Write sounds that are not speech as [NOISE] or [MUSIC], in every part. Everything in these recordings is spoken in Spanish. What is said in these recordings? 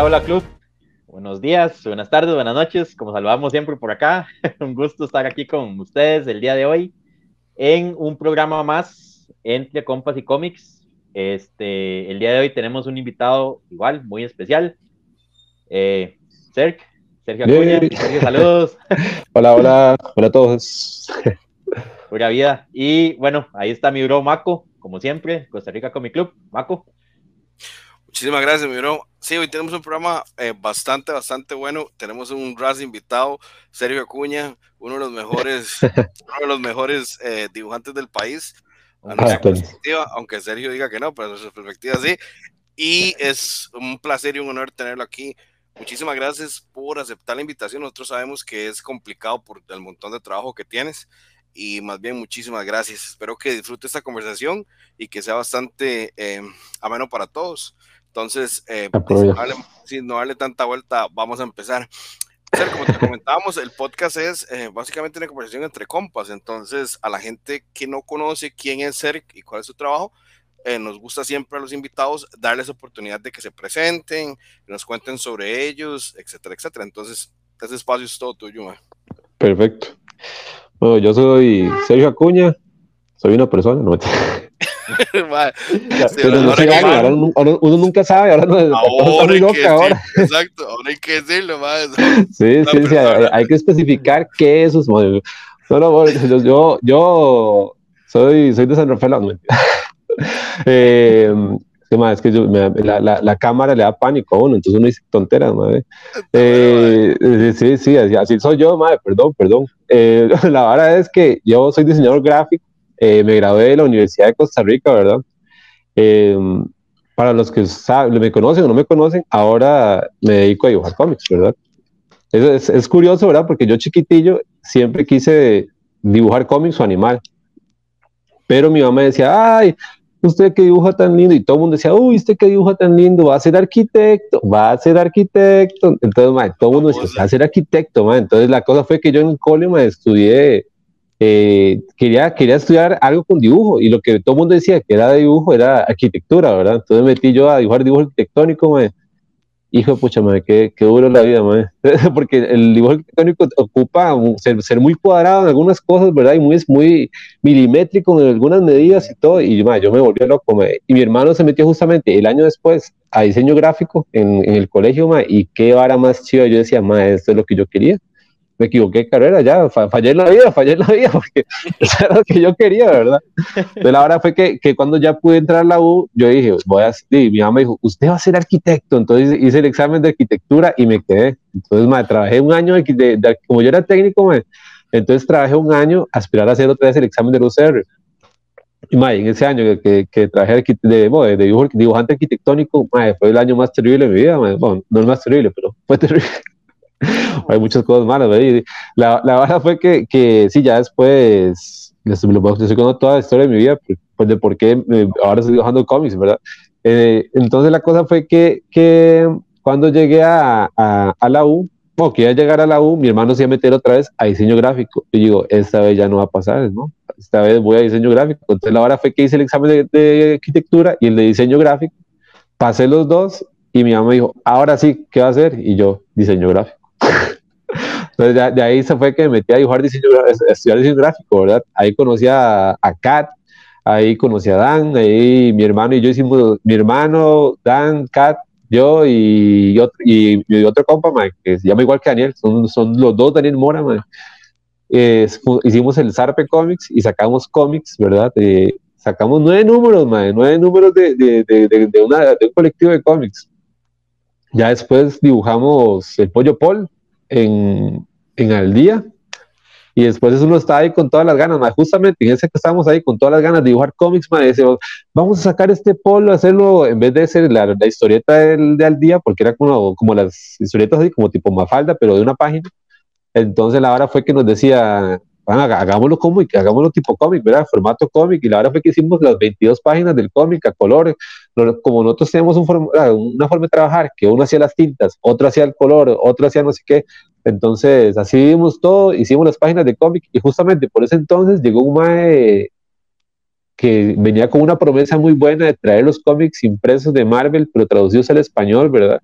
Hola, hola club. Buenos días, buenas tardes, buenas noches. Como saludamos siempre por acá, [LAUGHS] un gusto estar aquí con ustedes el día de hoy en un programa más entre compas y cómics. Este, el día de hoy tenemos un invitado igual, muy especial. Eh, Sergio Acuña. Sergio, saludos. [LAUGHS] hola, hola, hola a todos. Pura vida. Y bueno, ahí está mi bro Maco, como siempre, Costa Rica Comic Club. Maco. Muchísimas gracias, mi bro. Sí, hoy tenemos un programa eh, bastante, bastante bueno. Tenemos un RAS invitado, Sergio Acuña, uno de los mejores, [LAUGHS] uno de los mejores eh, dibujantes del país. aunque Sergio diga que no, pero en su perspectiva sí. Y es un placer y un honor tenerlo aquí. Muchísimas gracias por aceptar la invitación. Nosotros sabemos que es complicado por el montón de trabajo que tienes y más bien muchísimas gracias. Espero que disfrute esta conversación y que sea bastante eh, ameno para todos. Entonces, eh, pues, sin no darle tanta vuelta, vamos a empezar. como te comentábamos, el podcast es eh, básicamente una conversación entre compas. Entonces, a la gente que no conoce quién es Serg y cuál es su trabajo, eh, nos gusta siempre a los invitados darles oportunidad de que se presenten, que nos cuenten sobre ellos, etcétera, etcétera. Entonces, ese espacio es todo tuyo. Perfecto. Bueno, yo soy Sergio Acuña, soy una persona, no uno, nunca sabe, ahora no ahora hay que ahora. [LAUGHS] Exacto, ahora hay que decirlo, [LAUGHS] Sí, sí, sí, hay, que especificar qué es eso. No, no, yo, yo, soy, soy de San Rafael, no, [LAUGHS] eh, es que yo, la, la, la, cámara le da pánico a uno, entonces uno dice tonteras, madre. Eh, sí, sí, así, soy yo, madre, perdón, perdón. Eh, la verdad es que yo soy diseñador gráfico, eh, me gradué de la Universidad de Costa Rica, ¿verdad? Em, para los que saben, me conocen o no me conocen, ahora me dedico a dibujar cómics, ¿verdad? Es, es, curioso, ¿verdad? Porque yo chiquitillo siempre quise dibujar cómics o animal. Pero mi mamá decía, ay, usted que dibuja tan lindo, y todo el mundo decía, uy, usted que dibuja tan lindo, va a ser arquitecto, va a ser arquitecto. Entonces, todo el mundo decía, va a ser arquitecto, Entonces, la cosa fue que yo en el cole, estudié eh, quería, quería estudiar algo con dibujo y lo que todo el mundo decía que era dibujo era arquitectura, ¿verdad? Entonces metí yo a dibujar dibujo arquitectónico, me hijo pucha, madre, qué, qué, duro la vida, madre. [LAUGHS] porque el dibujo arquitectónico ocupa ser, ser, muy cuadrado en algunas cosas, ¿verdad? Y muy, muy milimétrico en algunas medidas y todo, y madre, yo me volví loco, madre. y mi hermano se metió justamente el año después a diseño gráfico en, en el colegio, madre, y qué vara más chido, yo decía, madre, esto es lo que yo quería me equivoqué de carrera, ya, fallé en la vida, fallé en la vida, [LAUGHS] porque eso era lo que yo quería, ¿verdad? Pero la hora fue que, que, cuando ya pude entrar a la U, yo dije, voy a, y mi mamá me dijo, usted va a ser arquitecto, entonces hice el examen de arquitectura y me quedé. Entonces, me trabajé un año, de, como yo era técnico, me, entonces trabajé un año aspirar a hacer otra vez el examen del UCR. Y en ese año que, que trabajé de, de, de dibujante arquitectónico, fue el año más terrible de mi vida. Bueno, no el más terrible, pero fue terrible. [LAUGHS] hay muchas cosas malas, ¿verdad? la, la verdad fue que, que sí, ya después, les, estoy contando toda la historia de mi vida, pues, pues de por qué ahora estoy dibujando cómics, ¿verdad? Eh, entonces la cosa fue que, que cuando llegué a, a, a la U, o que iba a llegar a la U, mi hermano se iba a meter otra vez a diseño gráfico. Y digo, esta vez ya no va a pasar, ¿no? Esta vez voy a diseño gráfico. Entonces la hora fue que hice el examen de, de arquitectura y el de diseño gráfico. Pasé los dos y mi mamá me dijo, ahora sí, ¿qué va a hacer? Y yo, diseño gráfico. Entonces, de, ahí se fue que me metí a dibujar diseño, a estudiar diseño gráfico, ¿verdad? Ahí conocí a, a Kat, ahí conocí a Dan, ahí mi hermano y yo hicimos, mi hermano, Dan, Kat, yo y, otro, y, otro compa, que se llama igual que Daniel, son, son los dos Daniel Mora, hicimos el Zarpe Comics y sacamos cómics, ¿verdad? sacamos nueve números, man, nueve números de, de, de, de, una, de un colectivo de cómics. Ya después dibujamos el Pollo Paul en, en al día. Y después uno está ahí con todas las ganas, justamente en ese que estamos ahí con todas las ganas de dibujar cómics, vamos a sacar este polo, hacerlo en vez de ser la, historieta del, de día, porque era como, como las historietas así, como tipo Mafalda, pero de una página. Entonces la hora fue que nos decía, hagámoslo cómic, hagámoslo tipo cómic, ¿verdad? Formato cómic. Y la verdad fue que hicimos las 22 páginas del cómic a colores. Como nosotros tenemos ah, una forma de trabajar, que uno hacía las tintas, otro hacía el color, otro hacía no sé qué. Entonces, así vimos todo, hicimos las páginas de cómic. Y justamente por ese entonces llegó un mae que venía con una promesa muy buena de traer los cómics impresos de Marvel, pero traducidos al español, ¿verdad?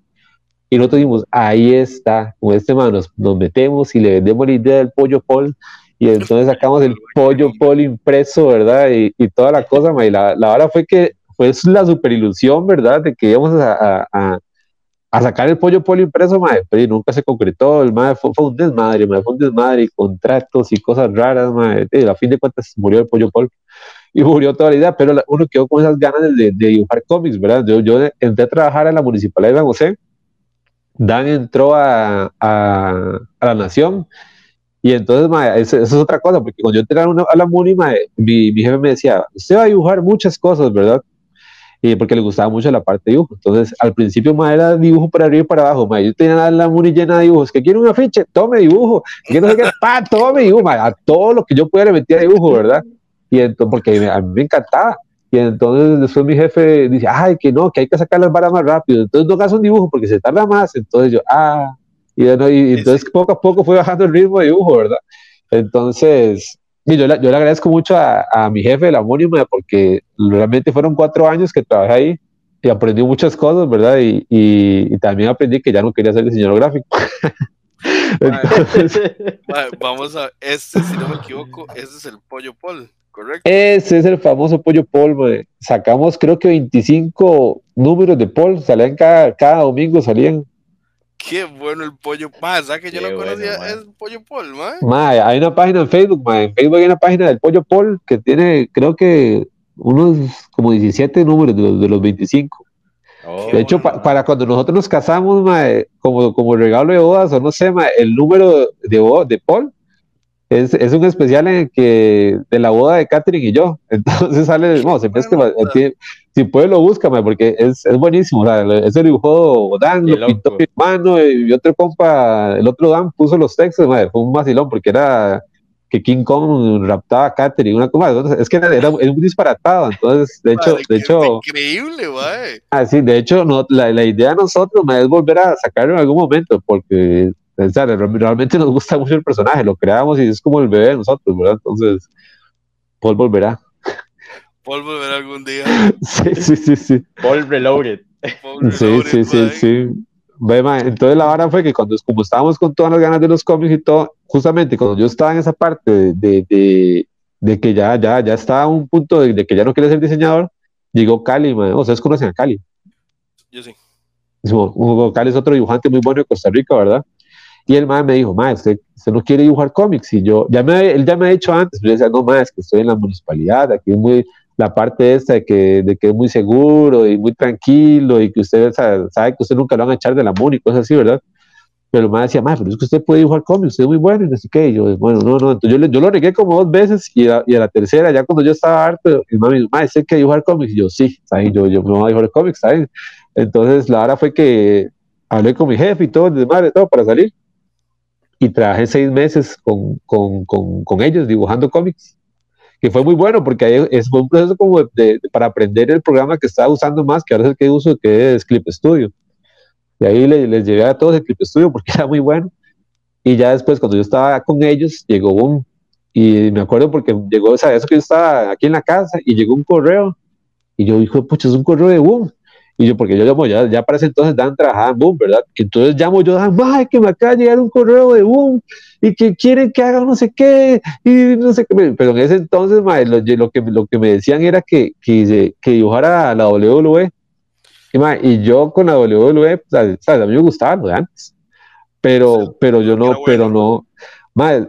Y nosotros dijimos, ahí está, con este man nos, metemos y le vendemos la idea del pollo pol y entonces sacamos el pollo pol impreso, ¿verdad? Y, y toda la cosa, ma, y la, la hora fue que fue la super ilusión, ¿verdad? De que íbamos a, a, a sacar el pollo polo impreso, madre, pero nunca se concretó, el madre fue, un desmadre, madre, fue un desmadre, y contratos y cosas raras, madre, y a fin de cuentas murió el pollo polo y murió toda la idea, pero uno quedó con esas ganas de, de dibujar cómics, ¿verdad? Yo, yo entré a trabajar en la Municipalidad de San José, Dan entró a, a, a la Nación, y entonces, madre, eso, es otra cosa, porque cuando yo entré a, la Muni, mi, mi jefe me decía, usted va a dibujar muchas cosas, ¿verdad? y porque le gustaba mucho la parte de dibujo. Entonces, al principio, ma, era dibujo para arriba y para abajo. Ma. Yo tenía la muni llena de dibujos. Que quiere un afiche, tome dibujo. Que no sé qué, [LAUGHS] pa, tome dibujo. A todo lo que yo pudiera le metía dibujo, ¿verdad? Y entonces, porque a mí me encantaba. Y entonces después mi jefe dice, ay, que no, que hay que sacar las varas más rápido. Entonces no hagas un dibujo porque se tarda más. Entonces yo, ah, y, y entonces poco a poco fue bajando el ritmo de dibujo, ¿verdad? Entonces, y yo, le, yo le agradezco mucho a, a, mi jefe, la homónima, porque realmente fueron cuatro años que trabajé ahí y aprendí muchas cosas, ¿verdad? Y, y, y también aprendí que ya no quería ser diseñador gráfico. [LAUGHS] Entonces, [LAUGHS] vamos a, este, si no me equivoco, ese es el pollo pol, ¿correcto? Ese es el famoso pollo pol, sacamos creo que 25 números de pol, salían cada, cada domingo, salían Qué bueno el pollo. ¿sabes que yo no conocía el pollo Paul, hay una página en Facebook, En Facebook hay una página del pollo Paul que tiene, creo que, unos como 17 números de los, de los 25. de hecho, para cuando nosotros nos casamos, como, como regalo de bodas, o no sé, el número de, de Paul es, es, un especial en el que de la boda de Catherine y yo. [LAUGHS] Entonces sale, no, se que si puede lo busca, porque es, es buenísimo. O sea, ese dibujó Dan, lo pintó mi hermano y otro compa, el otro Dan puso los textos, fue un vacilón porque era que King Kong raptaba a Catherine, una cosa, es que era, era, muy disparatado, entonces, de hecho, de hecho, increíble, güey. Ah, sí, de hecho, no, la, la idea de nosotros es volver a sacarlo en algún momento, porque realmente nos gusta mucho el personaje, lo creamos y es como el bebé de nosotros, ¿verdad? Entonces, Paul volverá. Paul volverá algún día. [LAUGHS] sí, sí, sí, sí. Paul Reloaded. sí, sí, sí, sí. Entonces la vara fue que cuando como estábamos con todas las ganas de los cómics y todo, justamente cuando yo estaba en esa parte de, de, de, que ya, ya, ya estaba a un punto de, que ya no quería ser diseñador, llegó Cali, man. o sea, ¿ustedes conocen a Cali? Yo sí. Cali es otro dibujante muy bueno de Costa Rica, ¿verdad? Y el man me dijo, ma, usted, no quiere dibujar cómics. Y yo, ya me, él ya me ha dicho antes, yo decía, no, ma, es que estoy en la municipalidad, aquí es muy, la parte esta de que, de que es muy seguro y muy tranquilo y que usted sabe, sabe que usted nunca lo van a echar de la MUNI y cosas así, ¿verdad? Pero man decía, ma, pero es que usted puede dibujar cómics, usted es muy bueno y no sé qué. Y yo, bueno, no, no. Entonces yo, yo lo negué como dos veces y a, y a la tercera, ya cuando yo estaba harto, el man me dijo, ma, ¿es que dibujar cómics? Y yo, sí, ¿sabes? Yo, yo no voy a dibujar cómics, ¿sabes? Entonces la hora fue que hablé con mi jefe y todo, de madre, todo para salir y trabajé seis meses con, con, con, con, ellos dibujando cómics, que fue muy bueno porque es, fue un proceso como de, para aprender el programa que estaba usando más, que ahora es el que uso, que es Clip Studio. Y ahí les, les llevé a todos el Clip Studio porque [LAUGHS] era muy bueno. Y ya después, cuando yo estaba con ellos, llegó un, y me acuerdo porque llegó, o sea, eso que yo estaba aquí en la casa y llegó un correo, y yo dije, pucha, es un correo de Boom. Y yo, porque yo llamo, ya, ya para ese entonces Dan trabajaba en Boom, ¿verdad? Entonces llamo yo, ay, que me acaba de llegar un correo de Boom y que quieren que haga no sé qué, y no sé qué. Pero en ese entonces, ma, lo, lo, que, lo que me decían era que, que, que dibujara la WWE. Y, y yo con la WWE, ¿sabes? a mí me gustaba lo de antes. Pero, pero yo no, pero no,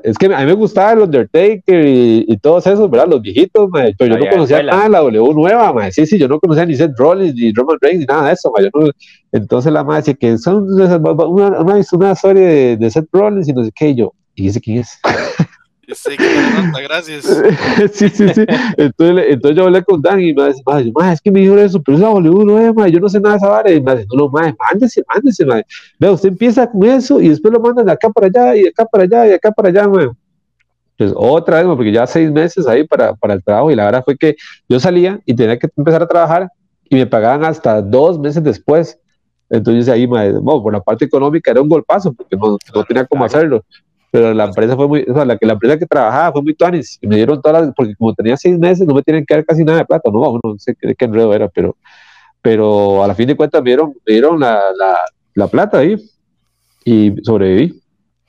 es que a mí me gustaba el Undertaker y, y todos esos, ¿verdad? Los viejitos, pero yo no conocía nada de la W nueva, Sí, sí, yo no conocía ni Seth Rollins, ni Roman Reigns, ni nada de eso, entonces la madre decía que son una, una, una historia de, de, Seth Rollins y no sé qué, y yo, ¿y ese quién es? [LAUGHS] Sí, que gracias. [LAUGHS] sí, sí, sí. Entonces, entonces yo hablé con Dan y me dice, es que me dijo eso, pero es la W9, yo no sé nada de esa vara. Y me dice, no, no, madre, mándese, mándese, madre. Vea, usted empieza con eso y después lo mandan de acá para allá y de acá para allá y de acá para allá, madre. Pues otra vez, porque ya seis meses ahí para, para el trabajo y la verdad fue que yo salía y tenía que empezar a trabajar y me pagaban hasta dos meses después. Entonces ahí, madre, bueno, por la parte económica era un golpazo porque no, no tenía cómo hacerlo pero la empresa fue muy, o sea, la, que, la empresa que trabajaba fue muy tuanis, y me dieron todas las, porque como tenía seis meses, no me tienen que dar casi nada de plata, no, no sé qué, qué enredo era, pero, pero a la fin de cuentas me dieron, me dieron la, la, La Plata ahí. Y sobreviví.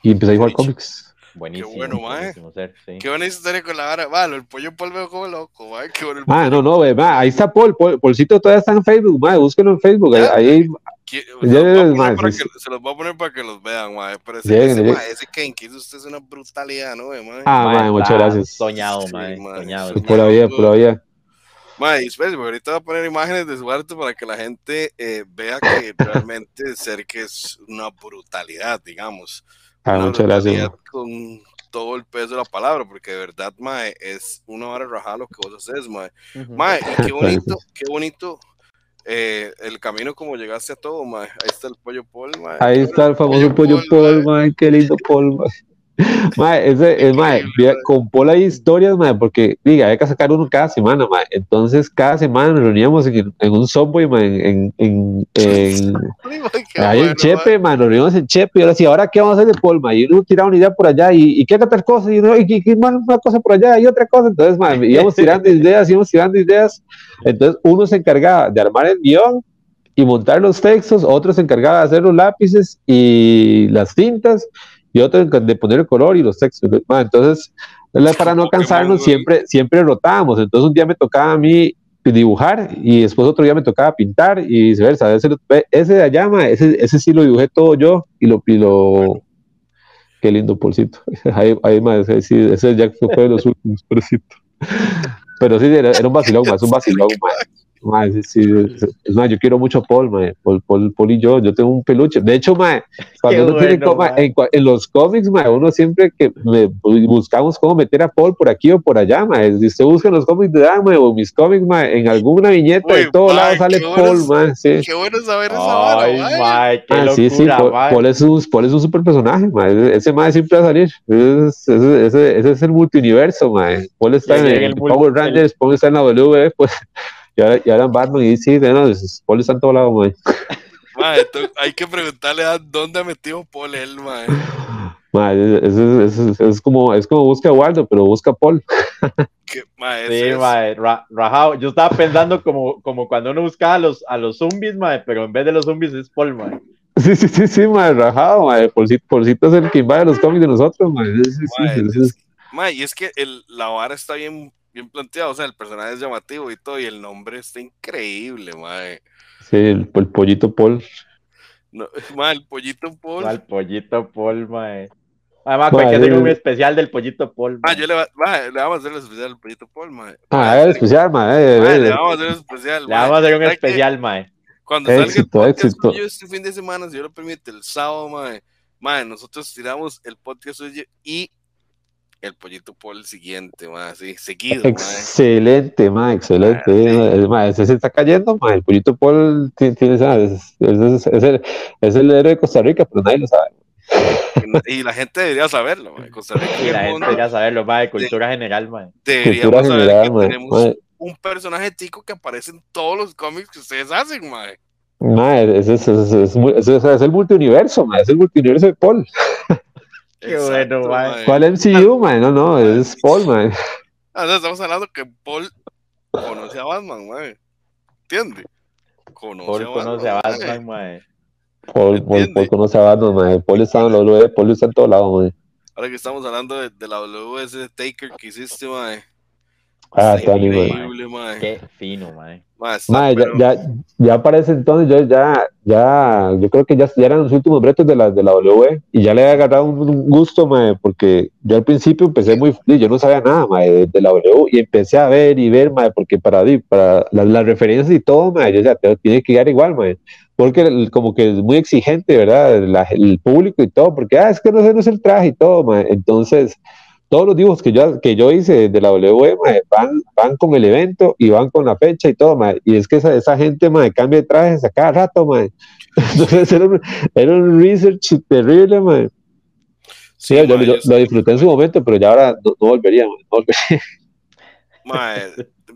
Y empecé a jugar cómics. Buenísimo. Qué bueno, mae. sí. Qué buena historia con la vara. Malo, el pollo polvo como loco, mae. Qué bueno. el Ah, no, no, ve, ma, ahí está Paul, Paul, Paulcito todavía está en Facebook, ma, búsquenlo en Facebook, ahí, Ya, ahí- se, los voy a poner mae, para que- se los voy a poner para que los vean, mae. Pero ese, Lleguen, ese, lleguen. mae, ese usted es una brutalidad, ¿no, mae? ah, Mae, ma, muchas gracias, Soñado, Sí, mae, mae, soñado. soñado. pura vida, pura vida, Mae, espérate, porque ahorita voy a poner imágenes de su arte para que la gente eh, vea que [COUGHS] realmente ser que es una brutalidad, digamos. ah, Una muchas gracias, brutalidad. Con todo el peso de la palabra, porque de verdad, mae, es una vara rajada lo que vos haces, mae. Mae, y qué [LAUGHS] bonito, qué bonito eh, el camino como llegaste a todo, mae. Ahí está el pollo Paul, mae. ahí está el famoso pollo Paul, ma, qué lindo Paul, ma. Ma, ese, es, ma, Increíble, vea, ma. con Paul hay historias, ma, porque, diga, hay que sacar uno cada semana, ma, entonces cada semana nos reuníamos en, en un subway, ma, en, en, en, [LAUGHS] [LAUGHS] mae, Ahí bueno, en Chepe, mae. nos reunimos en Chepe, y ahora sí, ¿ahora qué vamos a hacer de Polma? Y uno tiraba una idea por allá, y, y qué otra cosa, y uno, y, y- y, man, una cosa por allá, y otra cosa, entonces, man, [LAUGHS] íbamos tirando ideas, íbamos tirando ideas, entonces uno se encargaba de armar el guion y montar los textos, otro se encargaba de hacer los lápices y las tintas, y otro de poner el color y los textos, man, entonces, para no cansarnos, siempre, siempre rotábamos, entonces un día me tocaba a mí dibujar y después otro día me tocaba pintar y viceversa. Ese, ese de allá, ese, ese sí lo dibujé todo yo y lo... Y lo Qué lindo polcito. [LAUGHS] Ahí, ahí ma, ese, sí, ese ya fue de los últimos, pobrecito. Pero sí, era, era un vacilón, ma, es un vacilón, ma. Ma, sí, sí, es más, yo quiero mucho a Paul, ma, Paul, Paul, Paul y yo, yo tengo un peluche. De hecho, ma, [LAUGHS] cuando uno tiene bueno, coma- ma. en, en los cómics, ma, uno siempre que le buscamos cómo meter a Paul por aquí o por allá, ma. Si usted busca en los cómics de Dama o mis cómics, ma, en alguna viñeta Uy, de todos lados sale Paul, buenos- ma, sí. Qué bueno saber esa Ay, mae. mae, qué Ah, locura, sí, sí, Paul, mae. Paul es un, Paul es un super personaje, ma. Ese, ese ma siempre va a salir. Ese, ese, ese- ese es el multiuniverso, ma. Paul está Sí, en, el Power Rangers, Paul está en la W, pues. Y ahora, y ahora Batman, y sí, no, es- Paul está en todo lado, ma. Mae, [LAUGHS] to- hay que preguntarle a dónde ha metido Paul él, mae. Ma, es, es- es- es como, es como busca a Waldo, pero busca a Paul. [LAUGHS] Que, mae, Sí, mae, ra- rajado. Yo estaba pensando como, como cuando uno buscaba a los, a los zombies, mae, pero en vez de los zombies es Paul, mae. Sí, sí, sí, sí, ma, rajado, ma. Paulcito, Paulcito es el que invade los cómics de nosotros, ma. Sí, sí, sí, mae, sí, es- mae, y es que el, la vara está bien, bien planteada, o sea, el personaje es llamativo y todo, y el nombre está increíble, mae. sí, el, el pollito Paul. No, [LAUGHS] mae, el pollito Paul. Al pollito Paul, mae. Además, Mae, hay que hacer un especial del pollito Paul. Ah, mae. yo le, va- mae, le vamos a hacer el especial al pollito Paul, mae. Ah, especial, ma. eh, Mae, eh, le vamos a hacer el especial. Le vamos a hacer un especial, mae. Cuando salga el Éxito, podcast éxito. suyo este fin de semana, si Dios lo permite, el sábado, mae, mae, nosotros tiramos el podcast suyo y el pollito por el siguiente, mae, así, seguido, mae. Excelente, ma, excelente. Ah, sí. eh, ma, ese se está cayendo, ma. El pollito Paul ti- tiene, esa- es, es, es- es el, es el héroe de Costa Rica, pero nadie lo sabe. Y la gente debería saberlo, mae. Costa Rica [LAUGHS] y el la gente ya saberlo, mae, de cultura general, mae. deberíamos Cultura saber general, que ma. tenemos Ma, un personaje tico que aparece en todos los cómics que ustedes hacen, mae. ma, ese es, es, es, es- es el multiuniverso, ma. Es el multiuniverso de Paul. [LAUGHS] Qué bueno, mae. ¿Cuál MCU, ma? No, no, es Paul, ma. Ah, o sea, estamos hablando que Paul conoce a Batman, mae. ¿Entiendes? Conoce Paul a conoce a. Batman, mae. Paul, Paul. Paul conoce a Batman, ma. Paul está en la W, Paul está en todo lado, ma. Ahora que estamos hablando de, de la WS Taker que hiciste, mae. Ah, Está está increíble, mae. Qué fino, mae. Mae, está, Ma, ya, pero- ya, ya para ese entonces, yo ya, ya, yo creo que ya, ya eran los últimos bretos de la, de la W y ya le había agarrado un, un gusto, mae, porque yo al principio empecé muy, yo no sabía nada, mae, de, de la W y empecé a ver y ver, mae, porque para, para las, las referencias y todo, mae, yo ya te- tiene que llegar igual, mae, porque el- como que es muy exigente, ¿verdad? La- el público y todo, porque, ah, es que no sé, no es el traje y todo, mae, entonces todos los dibujos que yo, que yo hice de la mae, van, van con el evento y van con la fecha y todo, mae. y es que esa, esa gente mae, cambia de trajes a cada rato, mae. [LAUGHS] entonces era un, era un research terrible, mae. Sí, yo, mae, yo- yo lo disfruté en su momento, pero ya ahora no, no volvería, mae, no volvería. Mae,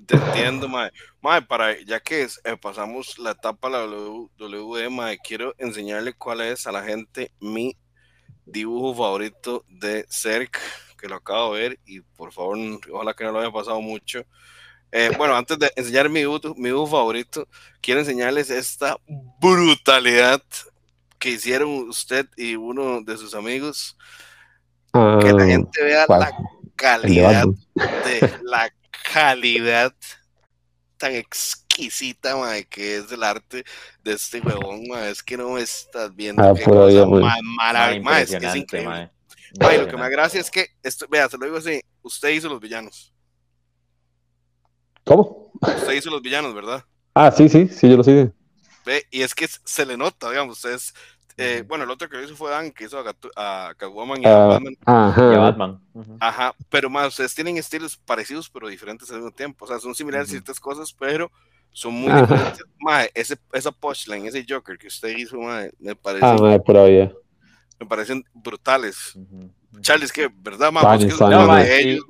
te entiendo, mae. Mae, para, ya que eh, pasamos la etapa de la W- quiero enseñarle cuál es a la gente mi dibujo favorito de Cerc, que lo acabo de ver, y por favor, ojalá que no lo haya pasado mucho. Eh, bueno, antes de enseñar mi dibujo, mi dibujo favorito, quiero enseñarles esta brutalidad que hicieron usted y uno de sus amigos. que la ah, gente vea la calidad de la calidad tan exquisita que es el arte de este huevón, es que no estás viendo ah, qué cosa más es que es increíble. Lo que me gracia es que, esto, vea, se lo digo así, usted hizo los villanos. ¿Cómo? Usted hizo los villanos, ¿verdad? Ah, sí, sí, sí, yo lo sé. Ve, y es que se le nota, digamos, ustedes, eh, bueno, el otro que hizo fue Dan, que hizo a, a Catwoman y a ah, Batman. Ajá. Batman. Ajá, pero más, ustedes tienen estilos parecidos, pero diferentes al mismo tiempo. O sea, son similares en ciertas cosas, pero son muy diferentes. Mae, ese, esa punchline, ese Joker que usted hizo, mae, me parece. Ah, mae, pero Me parecen brutales. Charles, que, ¿verdad, ellos,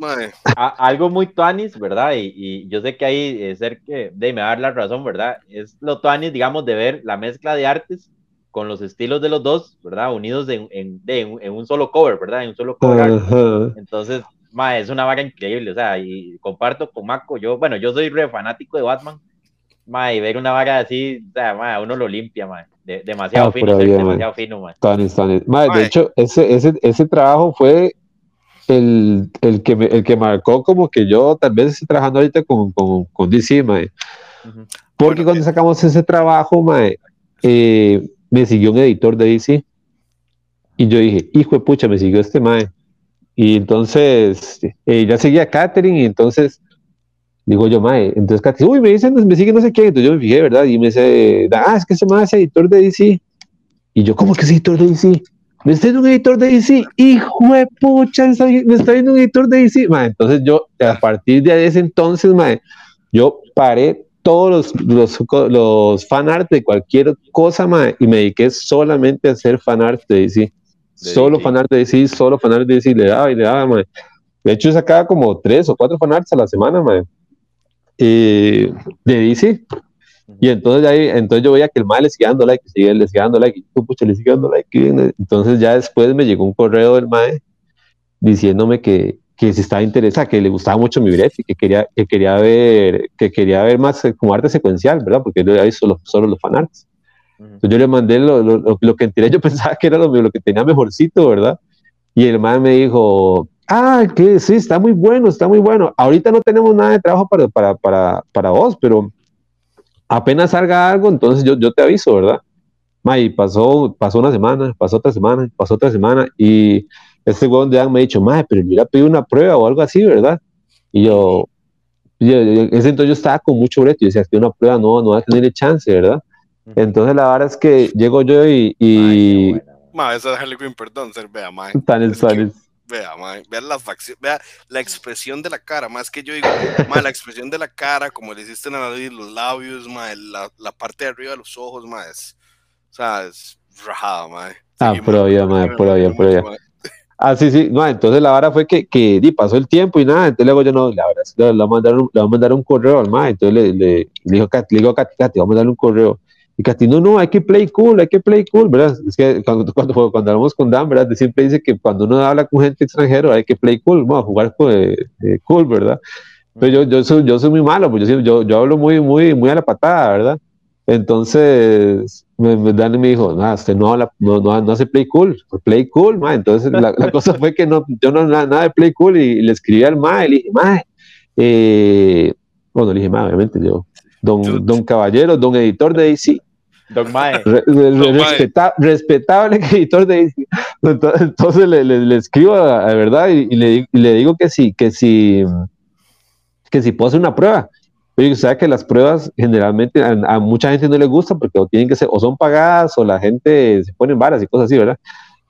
algo muy tuanis, ¿verdad? Y, yo sé que ahí es ser que, de me dar la razón, ¿verdad? Es lo tuanis, digamos, de ver la mezcla de artes con los estilos de los dos, ¿verdad? Unidos en, en, un solo cover, ¿verdad? En un solo cover. Entonces, ma, es una vaga increíble, o sea, y comparto con Mako, yo, bueno, yo soy re fanático de Batman, ma, y ver una vaga así, o sea, ma, uno lo limpia, ma demasiado ah, fino, demasiado fino, de hecho, ese, ese, ese trabajo fue el, el, que me, el que marcó como que yo tal vez estoy trabajando ahorita con, con, con DC, mae. Porque cuando sacamos ese trabajo, mae, eh, me siguió un editor de DC. Y yo dije, hijo de pucha, me siguió este mae. Y entonces, eh, ya seguía Catherine, y entonces Digo yo, mae, entonces Katy, uy, me dicen, me sigue no sé quién, entonces yo me fijé, ¿verdad? Y me dice, ah, es que se llama ese editor de DC. Y yo, ¿cómo que es editor de DC? Me está viendo un editor de DC, hijo de pucha, me está viendo un editor de DC. Mae, entonces yo, a partir de ese entonces, mae, yo paré todos los, los, los fan art de cualquier cosa, mae, y me dediqué solamente a hacer fan art de DC. solo fan art de DC, solo fan art de DC, le daba y le daba, mae. De hecho, sacaba como tres o cuatro fan arts a la semana, mae de DC. Y entonces, ahí, entonces yo veía que el mal le sigue dando like, sigue, le sigue dando like, y pucha, le sigue dando like. Entonces ya después me llegó un correo del MAE diciéndome que, que se estaba interesado, que le gustaba mucho mi y que quería, que quería ver, que quería ver más como arte secuencial, ¿verdad? Porque yo había visto solo, solo los fanarts. Entonces yo le mandé lo, lo, lo, que en yo [LAUGHS] pensaba que era lo, que tenía mejorcito, ¿verdad? Y el MAE me dijo, Ah, que sí, está muy bueno, está muy bueno. Ahorita no tenemos nada de trabajo para, para, para, para vos, pero apenas salga algo, entonces yo, yo te aviso, ¿verdad? Ma, y pasó, pasó una semana, pasó otra semana, pasó otra semana, y este weón de me ha dicho, ma, pero hubiera pedido una prueba o algo así, ¿verdad? Y yo, yo, ese entonces yo estaba con mucho breto, y decía, que una prueba no, no va a tener chance, ¿verdad? Entonces la verdad es que llego yo y... y... Ma, eso es Harley Quinn, perdón, ser vea, ma. Tan es, Vea, vea la facción, vea la expresión de la cara, más que yo digo, la expresión de la cara, como le hiciste en la nariz, los labios, la, la, parte de arriba de los ojos, más, o sea, es rajada, ma. Ah, pero ya, ma, pero ya, pero ya. Ah, sí, sí, no, entonces la vara fue que, que di, pasó el tiempo y nada, entonces luego yo no, la verdad, le, le, voy a mandar un, correo al ma, entonces le, le, le dijo, le digo a Katy, vamos a darle un correo, y Cati, no, hay que play cool, hay que play cool, ¿verdad? Es que cuando, [LAUGHS] cuando, cuando hablamos con Dan, ¿verdad? Siempre dice que cuando uno habla con gente extranjera hay que play cool, vamos a jugar eh, eh, cool, ¿verdad? Pero yo, yo, soy, yo soy muy malo, pues yo, yo, yo hablo muy, muy, muy a la patada, ¿verdad? Entonces, me, Dan me dijo, no, usted no, habla, no, no, no, hace play cool, play cool, ma. Entonces, la, la, cosa fue que no, yo no nada, nada de play cool y, le escribí al ma, y le dije, ma, eh, bueno, le dije, ma, obviamente yo, don, don Caballero, don editor de DC. Don Mae. respetable [LAUGHS] editor de DC. Entonces, le, le, escribo a, verdad y, le, le, digo que sí, que sí, que si puedo hacer una prueba. Oye, o sea que las pruebas generalmente a, mucha gente no le gusta porque o tienen que ser, o son pagadas o la gente se pone en varas y cosas así, ¿verdad?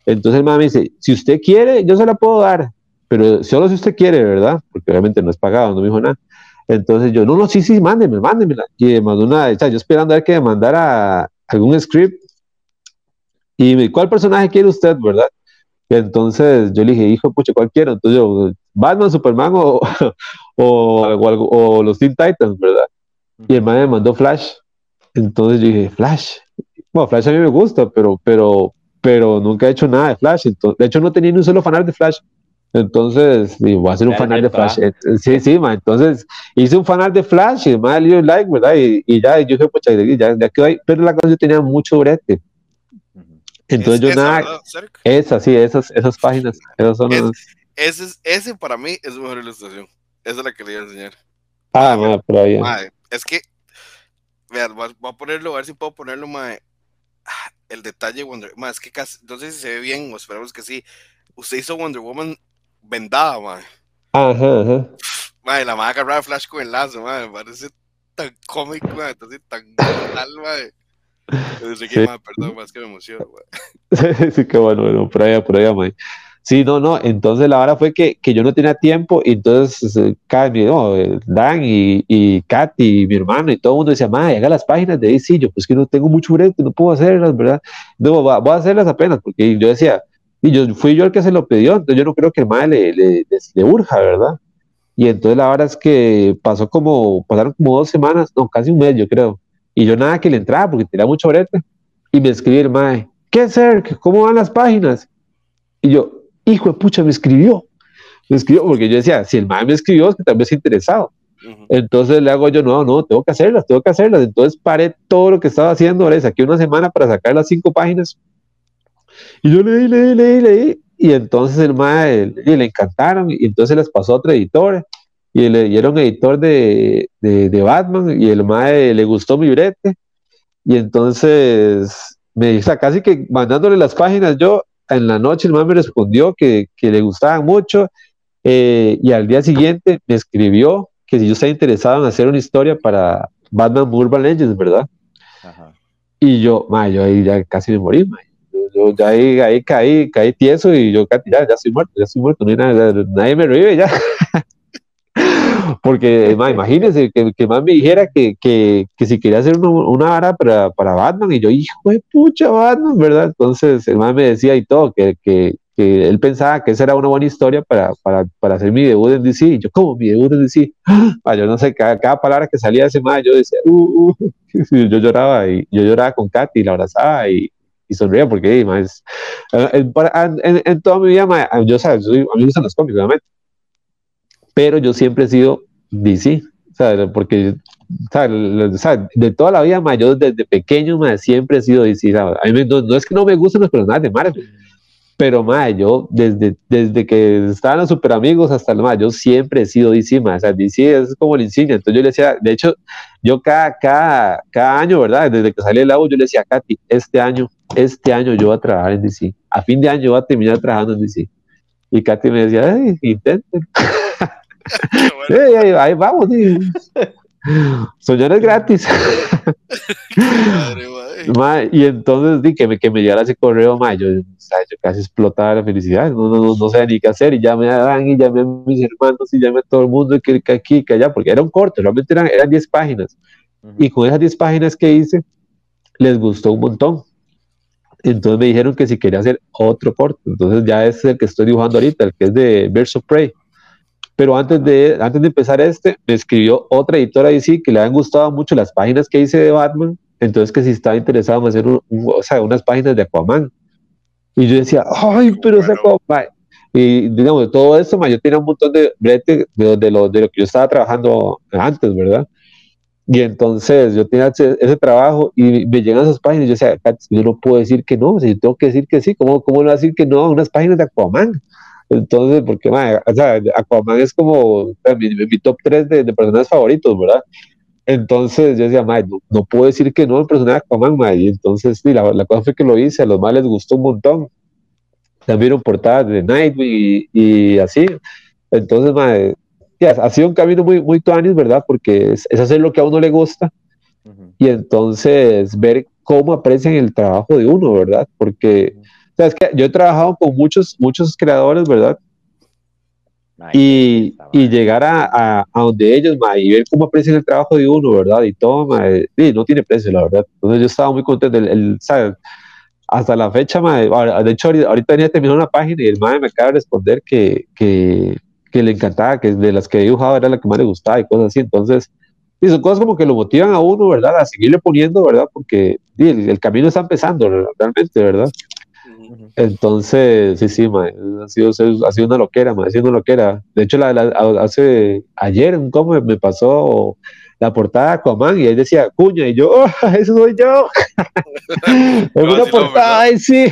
Entonces el me dice, si usted quiere, yo se la puedo dar, pero solo si usted quiere, ¿verdad? Porque obviamente no es pagado, no me dijo nad entonces yo, no, no, sí, sí, mándeme, mándemela. Y me mandó una, o sea, yo esperando a ver que me mandara algún script. Y me, ¿cuál personaje quiere usted, verdad? Entonces yo le dije, hijo, pucha, ¿cuál quiero? Entonces yo, Batman, Superman o, [LAUGHS] o, o, los Teen Titans, ¿verdad? Y el man me mandó Flash. Entonces yo dije, Flash. Bueno, Flash a mí me gusta, pero, pero, pero nunca he hecho nada de Flash. Entonces, de hecho, no tenía ni un solo fanart de Flash. Entonces, voy a hacer un fanart de Flash. Eh, sí, sí, ma. Entonces, hice un fanart de Flash y me dio like, ¿verdad? Y, y ya, y yo dije, pucha, ya, ya quedó ahí. Pero la cosa yo tenía mucho brete. Entonces yo nada, esas, sí, esas, esas páginas, esas son ese, ese para mí es mejor ilustración. Esa es la que le voy a enseñar. Ah, madre, pero ahí. es que, vean, voy a ponerlo, a ver si puedo ponerlo, madre. Ah, el detalle Wonder Woman, es que casi, no sé si se ve bien, o esperamos que sí. Usted hizo Wonder Woman vendada, madre. Ajá, ajá. Madre, la madre agarraba Flash con el lazo, madre, me parece tan cómico, madre, tan brutal, madre. Sí. Que, perdón, más que me emociono, madre. [LAUGHS] sí, qué bueno, bueno, por allá, por allá, madre. Sí, no, no, entonces la verdad fue que, que yo no tenía tiempo y entonces eh, no, eh, Dan y, y Katy, mi hermano y todo el mundo decía, madre, haga las páginas de DC, yo pues que no tengo mucho brete, no puedo hacerlas, ¿verdad? No, voy a hacerlas apenas, porque yo decía, y yo fui yo el que se lo pidió, entonces yo no creo que el madre le, le, le, urja, ¿verdad? Y entonces la verdad es que pasó como, pasaron como dos semanas, no, casi un mes yo creo, y yo nada que le entraba porque tenía mucho brete, y me escribí el madre, ¿qué hacer? ¿Cómo van las páginas? Y yo, hijo de pucha, me escribió. Me escribió porque yo decía, si el madre me escribió, es que también es interesado. Entonces le hago yo, no, no, tengo que hacerlas, tengo que hacerlas. Entonces paré todo lo que estaba haciendo, ahora saqué una semana para sacar las cinco páginas. Y yo leí, leí, leí, leí. Y entonces el madre le encantaron y entonces les pasó a otro editor y le dieron editor de, de, de Batman y el madre le gustó mi brete. Y entonces me dice, casi que mandándole las páginas yo, en la noche el man me respondió que, que le gustaban mucho eh, y al día siguiente me escribió que si yo estaba interesado en hacer una historia para Batman Urban Legends, ¿verdad? Y yo, ma, yo ahí ya casi me morí, Yo, ya ahí, ahí, caí, caí tieso y yo ya, ya estoy muerto, ya estoy muerto, nadie me revive ya. [LAUGHS] Porque, ma, imagínense que, que, más me dijera que, que, que si quería hacer una, una vara para, para, Batman, y yo, hijo de pucha, Batman, ¿verdad? Entonces, el más me decía y todo, que, que, que él pensaba que esa era una buena historia para, para, para hacer mi debut en DC. Y yo, ¿cómo mi debut en DC? [GASPS] Ah, yo no sé, cada, cada, palabra que salía de ese más, yo decía, uh, uh. [LAUGHS] yo lloraba y yo lloraba con Katy, la abrazaba y, y sonreía porque, más, en, en, en, toda mi vida, ma, yo, ¿sabes? Soy, a mí me gustan los cómics, obviamente pero yo siempre he sido DC, ¿sabes? Porque ¿sabes? de toda la vida, ma, yo desde pequeño ma, siempre he sido DC. A mí no, es que no me gusten los personajes de Marvel, pero ma, yo desde, desde que estaban los super amigos hasta el ma, yo siempre he sido DC, ma, o sea, DC es como el insignia. Entonces yo le decía, de hecho, yo cada, cada, cada año, ¿verdad? Desde que salí del agua, yo le decía a Katy, este año, este año yo voy a trabajar en DC. A fin de año yo voy a terminar trabajando en DC. Y Katy me decía, ay, intenten. [LAUGHS] ahí, vamos, Soñar es gratis. [LAUGHS] y entonces di que me, que me llegara ese correo, ma, yo, casi explotaba la felicidad, no, no, no, sé ni qué hacer, y llamé a Dan, y llamé a mis hermanos, y llamé a todo el mundo, que, aquí, que allá, porque era un corto, realmente eran, eran 10 páginas. Y con esas 10 páginas que hice, les gustó un montón. Entonces me dijeron que si quería hacer otro corto, entonces ya es el que estoy dibujando ahorita, el que es de Birds of Prey. Pero antes de, antes de empezar este, me escribió otra editora DC que le han gustado mucho las páginas que hice de Batman, entonces que si estaba interesado en hacer o sea, unas páginas de Aquaman. Y yo decía, ay, pero ese Aquaman. Y digamos, todo eso, yo tenía un montón de brete de, de, lo, de lo que yo estaba trabajando antes, ¿verdad? Y entonces yo tenía ese, trabajo y me llegan esas páginas y yo decía, yo no puedo decir que no, si yo tengo que decir que sí, ¿cómo, cómo no decir que no a unas páginas de Aquaman? Entonces, porque, o sea, Aquaman es como mi, top 3 de, de, personajes favoritos, ¿verdad? Entonces yo decía, no, no, puedo decir que no el personaje de Aquaman, Y entonces, sí, la, la, cosa fue que lo hice, a los más les gustó un montón. También portadas de Nightwing y, así. Entonces, ha sido un camino muy, muy tuanis, ¿verdad? Porque es, hacer lo que a uno le gusta y entonces ver cómo aprecian el trabajo de uno, ¿verdad? Porque es que yo he trabajado con muchos, muchos creadores, ¿verdad? y, y, llegar a, a, donde ellos, y ver cómo aprecian el trabajo de uno, ¿verdad? Y todo, no tiene precio, la verdad. Entonces yo estaba muy contento. El, Hasta la fecha, de hecho, ahorita venía a terminar una página y el madre me acaba de responder que, que, que, le encantaba, que de las que he dibujado era la que más le gustaba y cosas así. Entonces, y son cosas como que lo motivan a uno, ¿verdad? A seguirle poniendo, ¿verdad? Porque el, el camino está empezando realmente, ¿verdad? Entonces, sí, sí, ha, sido, ha sido una loquera, ha sido una loquera. De hecho, la, hace ayer, un me pasó la portada de Aquaman y ahí decía Cuña y yo, oh, [LAUGHS] eso soy yo. [LAUGHS] en una portada, ahí sí.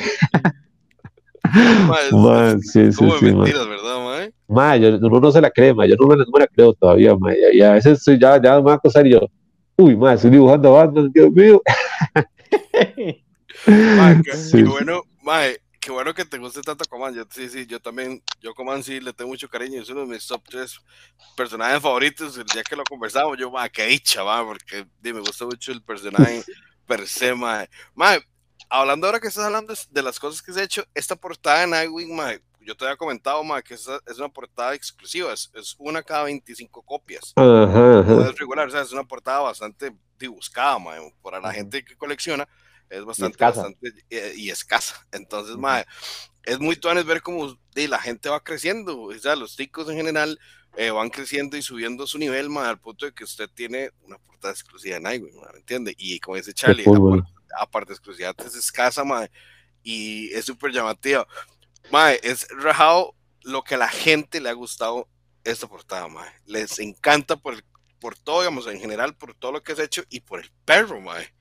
Man, sí, sí, sí, mentiras, ¿verdad, ma? yo, uno no se la cree, ma. yo no me, no me la creo todavía, ma. Y, a veces ya, ya me va a acosar y yo, uy, ma, estoy dibujando a Batman, Dios mío. [LAUGHS] ma, [LAUGHS] qué, bueno, ma, qué bueno que te guste tanto Coman. Yo, sí, sí, yo también, yo Coman sí le tengo mucho cariño, es uno de mis top tres personajes favoritos. El día que lo conversamos, yo, ma, qué dicha, ma, porque me gusta mucho el personaje per se, ma. ma hablando ahora que estás hablando de las cosas que se ha hecho, esta portada de Nightwing, yo te había comentado, que es, una portada exclusiva, es, una cada 25 copias. No es regular, o sea, es una portada bastante buscada, para la gente que colecciona, es bastante, bastante eh, y escasa. Entonces, es muy tuanes ver cómo la gente va creciendo, o sea, los ticos en general eh, van creciendo y subiendo su nivel, al punto de que usted tiene una portada exclusiva de Nightwing, ¿me entiende? Y como dice Charlie, aparte exclusividad es escasa, y es súper llamativa. Mae, es rajado lo que a la gente le ha gustado esta portada, mae. Les encanta por, por todo, digamos, en general, por todo lo que has hecho y por el perro, mae.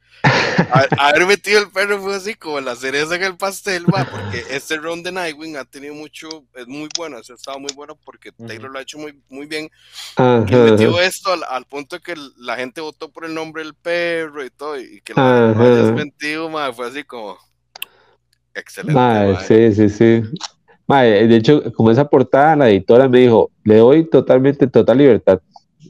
Haber metido el perro fue así como la cereza en el pastel, mae, porque este round de Nightwing ha tenido mucho, es muy bueno, ha estado muy bueno porque Taylor lo ha hecho muy, muy bien. Y metió esto al, punto de que la gente votó por el nombre del perro y todo, y que lo hayas metido, mae, fue así como excelente. sí, sí, sí. de hecho, como esa portada, la editora me dijo, le doy totalmente, total libertad.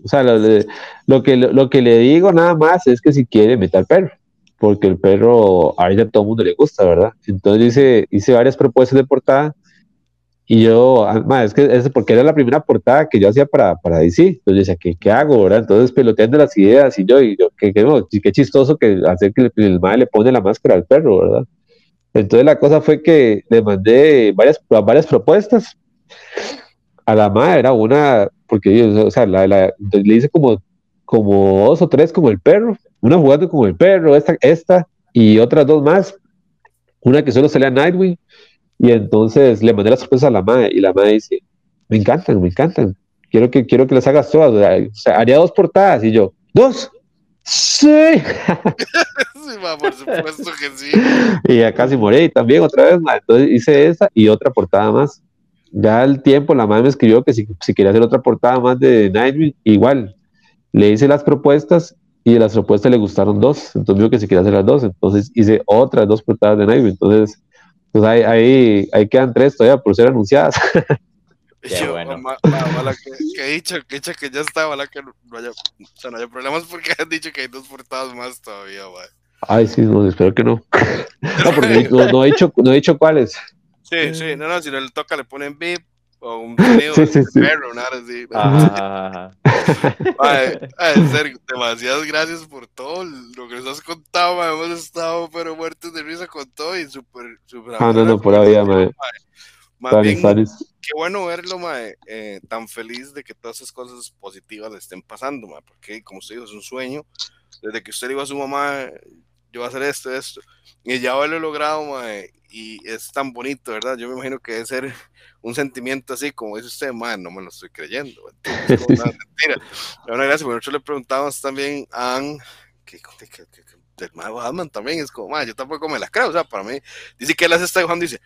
O sea, lo, que, lo, que le digo nada más es que si quiere, meta al perro, porque el perro a ella todo el mundo le gusta, ¿verdad? Entonces hice, hice varias propuestas de portada y yo, ah, es que es porque era la primera portada que yo hacía para, para DC. Entonces yo decía, ¿qué, qué hago, verdad? Entonces peloteando las ideas y yo, y yo, qué, qué, chistoso que hacer que el, el le pone la máscara al perro, ¿verdad? Entonces la cosa fue que le mandé varias, varias propuestas. A la madre era una, porque o sea, la, le hice como, como dos o tres como el perro, una jugando como el perro, esta, esta y otras dos más. Una que solo salía Nightwing. Y entonces le mandé las propuestas a la madre y la madre dice, me encantan, me encantan. Quiero que, quiero que las hagas todas. O sea, haría dos portadas y yo, dos. Sí. [LAUGHS] por supuesto que sí. Y ya casi morí también otra vez, Entonces hice esa y otra portada más. Ya al tiempo la madre me escribió que si, si quería hacer otra portada más de Nightwing, igual. Le hice las propuestas y de las propuestas le gustaron dos. Entonces dijo que si quería hacer las dos. Entonces hice otras dos portadas de Nightwing. Entonces, pues ahí, ahí, ahí quedan tres todavía por ser anunciadas. [LAUGHS] Qué bueno. que, he dicho, que dicho que ya está, ojalá que no haya, o sea, no haya problemas porque [LAUGHS] han dicho que hay dos portadas más todavía. Ay, sí, no, espero que no. [LAUGHS] no, porque no, he dicho, no he dicho cuáles. Sí, sí, no, no, si no le toca le ponen beep o un sonido [LAUGHS] sí, sí, sí. perro, nada así. Ah. [LAUGHS] Ay, en serio, demasiadas gracias por todo lo que nos has contado, hemos estado pero muertos de risa con todo y súper, súper. Ah, no, no, por ahí, mae. Más bien, qué bueno verlo, mae, eh, tan feliz de que todas esas cosas positivas le estén pasando, mae, porque como usted dijo, es un sueño. Desde que usted dijo a su mamá, yo voy a hacer esto, esto, y ya lo he logrado, mae, y es tan bonito, ¿verdad? Yo me imagino que debe ser un sentimiento así, como dice usted, mae, no me lo estoy creyendo, es una [LAUGHS] mentira. Bueno, gracias, porque nosotros le preguntamos también a Ann, que, que, que, que del Batman también, es como, mae, yo tampoco me la creo, o sea, para mí, dice que él las está dibujando y dice,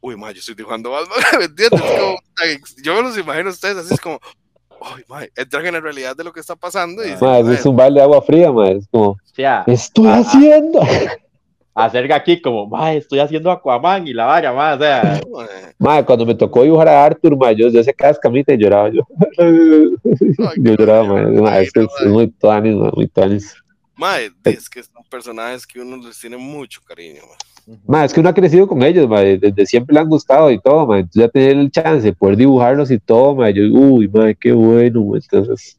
uy, ma, yo estoy dibujando Batman, [LAUGHS] ¿me entiendes? Como, [LAUGHS] yo me los imagino a ustedes así, es como, uy, ma, entran en la realidad de lo que está pasando. Y es un balde de agua fría, ma, es como, ¿qué estoy haciendo? Acerca aquí como, ma, estoy haciendo Aquaman y la vaya, ma, o sea. Ma, cuando me tocó dibujar a Arthur, ma, yo, yo se cada escamita y lloraba yo. yo lloraba, ma, ma es, que es, es muy tuanis, muy tuanis. Ma, es que son personajes que uno les tiene mucho cariño, ma. Ma, es que uno ha crecido con ellos, ma, desde siempre le han gustado y todo, ma, entonces ya tener el chance de poder dibujarlos y todo, ma, yo, uy, ma, qué bueno, entonces,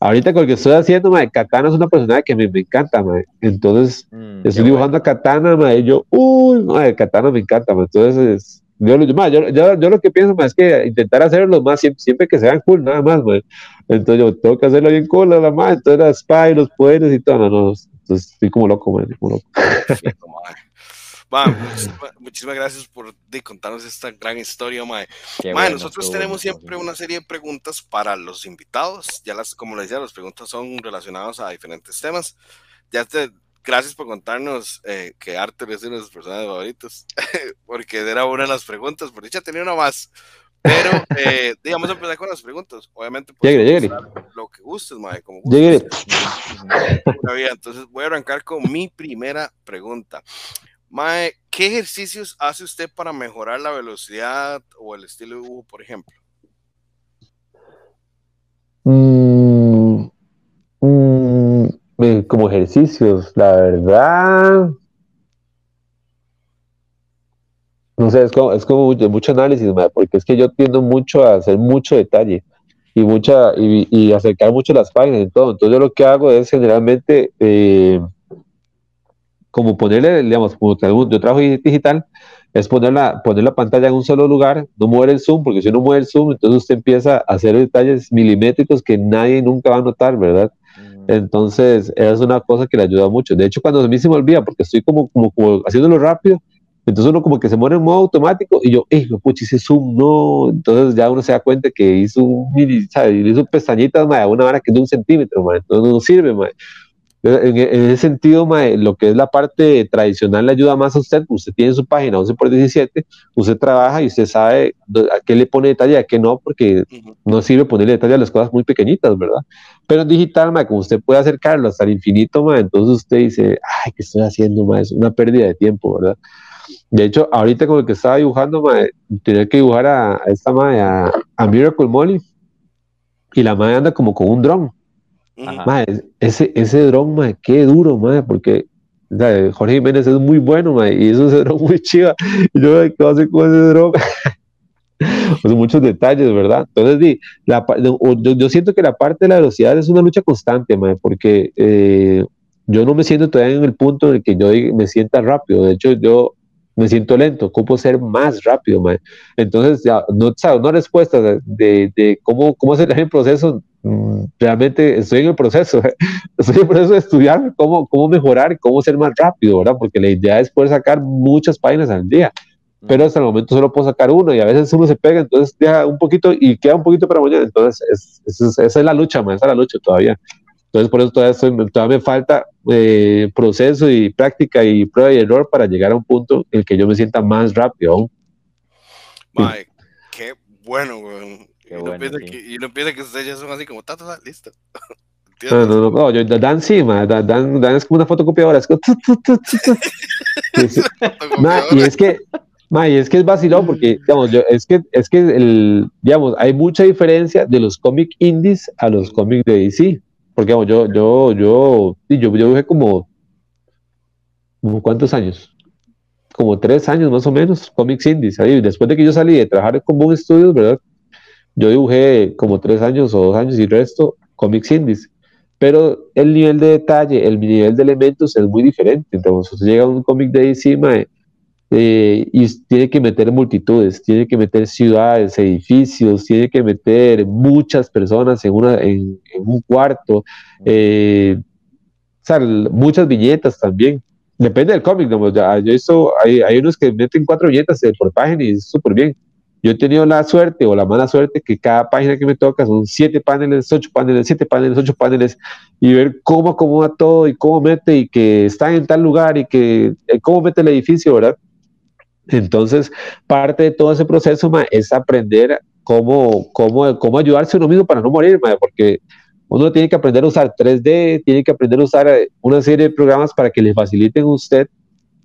ahorita con lo que estoy haciendo, ma, Katana es una persona que me, me encanta, ma, entonces, mm, estoy dibujando a Katana, ma, y yo, uy, ma, Katana me encanta, ma, entonces, yo, ma, yo, yo, yo, lo que pienso, ma, es que intentar hacerlo más, siempre, siempre que sean cool, nada más, ma, entonces yo tengo que hacerlo bien cool, la ma, entonces la spy, los poderes y todo, no, no, entonces estoy como loco, ma, como loco. [LAUGHS] muchísimas, gracias por contarnos esta gran historia, Mae. nosotros tenemos siempre una serie de preguntas para los invitados. Ya las, como les decía, las preguntas son relacionadas a diferentes temas. Ya te, gracias por contarnos eh, que Arthur es uno de sus personajes favoritos, [LAUGHS] porque era una de las preguntas. Por dicha tenía una más. Pero, eh, digamos, empezar con las preguntas. Obviamente, pues, lo que gustes, Mae, como gustes. Entonces, voy a arrancar con mi primera pregunta. Mae, ¿qué ejercicios hace usted para mejorar la velocidad o el estilo de dibujo, por ejemplo? Mm, mm, como ejercicios, la verdad. No sé, es como, mucho, análisis, porque es que yo tiendo mucho a hacer mucho detalle y mucha y, acercar mucho las páginas y todo. Entonces yo lo que hago es generalmente eh, como ponerle, digamos, como yo trabajo digital, es poner la, poner la pantalla en un solo lugar, no mover el zoom, porque si uno mueve el zoom, entonces usted empieza a hacer detalles milimétricos que nadie nunca va a notar, ¿verdad? Mm. Entonces, es una cosa que le ayuda mucho. De hecho, cuando a mí se me olvida, porque estoy como, como, como haciéndolo rápido, entonces uno como que se muere en modo automático y yo, eh, pucha, hice zoom, no. Entonces ya uno se da cuenta que hizo un mini, ¿sabes? Hizo pestañitas, ma, una vara que es de un centímetro, ma, entonces no sirve, ma. En, ese sentido, lo que es la parte tradicional le ayuda más a usted. Usted tiene su página 11 por 17, usted trabaja y usted sabe a qué le pone detalle a qué no, porque no sirve ponerle detalle a las cosas muy pequeñitas, ¿verdad? Pero en digital, como usted puede acercarlo hasta el infinito, entonces usted dice, ay, ¿qué estoy haciendo? Es una pérdida de tiempo, ¿verdad? De hecho, ahorita con el que estaba dibujando, tenía que dibujar a, esta madre, a, a, Miracle Molly, y la madre anda como con un dron ese, ese dron, madre, qué duro, madre, porque Jorge Jiménez es muy bueno, madre, y eso es un dron muy chiva. Y yo, ¿qué va a con ese dron? [LAUGHS] muchos detalles, ¿verdad? Entonces, la, yo, yo, siento que la parte de la velocidad es una lucha constante, madre, porque eh, yo no me siento todavía en el punto en el que yo me sienta rápido. De hecho, yo me siento lento, ocupo ser más rápido, madre. Entonces, ya, no, ¿sabes? Una respuesta de, de, de cómo, cómo hacer el proceso Mm, realmente estoy en el proceso, [LAUGHS] estoy en el proceso de estudiar cómo, cómo mejorar, cómo ser más rápido, ¿verdad? Porque la idea es poder sacar muchas páginas al día, pero hasta el momento solo puedo sacar uno y a veces uno se pega, entonces deja un poquito y queda un poquito para mañana, entonces esa es la lucha, esa es la lucha todavía. Entonces por eso todavía, todavía me falta eh, proceso y práctica y prueba y error para llegar a un punto en el que yo me sienta más rápido aún. Mike, qué bueno, y, no piensa que, y no piensa que ustedes ya son así como, tata, listo. [LAUGHS] No, no, no, no, yo, Dan sí, Dan, Dan, es como una fotocopiadora. Es como, [LAUGHS] y es que, ma, y es que es vacilón porque, digamos, yo, es que, es que el, digamos, hay mucha diferencia de los cómics indies a los cómics de DC. Porque, digamos, yo, yo, yo, yo, yo dibujé como, como, ¿cuántos años? Como tres años más o menos, cómics indies. Ahí, después de que yo salí de trabajar con Boom Studios, ¿verdad? Yo dibujé como tres años o dos años y resto cómics indies, pero el nivel de detalle, el nivel de elementos es muy diferente. Entonces, llega un cómic de encima eh, y tiene que meter multitudes, tiene que meter ciudades, edificios, tiene que meter muchas personas en, una, en, un cuarto, eh, muchas viñetas también. Depende del cómic, yo he hay, hay unos que meten cuatro viñetas por página y es súper bien yo he tenido la suerte o la mala suerte que cada página que me toca son siete paneles, ocho paneles, siete paneles, ocho paneles, y ver cómo acomoda todo y cómo mete y que está en tal lugar y que eh, cómo mete el edificio, ¿verdad? Entonces, parte de todo ese proceso es aprender cómo, cómo, cómo ayudarse uno mismo para no morir, porque uno tiene que aprender a usar 3D, tiene que aprender a usar eh, una serie de programas para que le faciliten a usted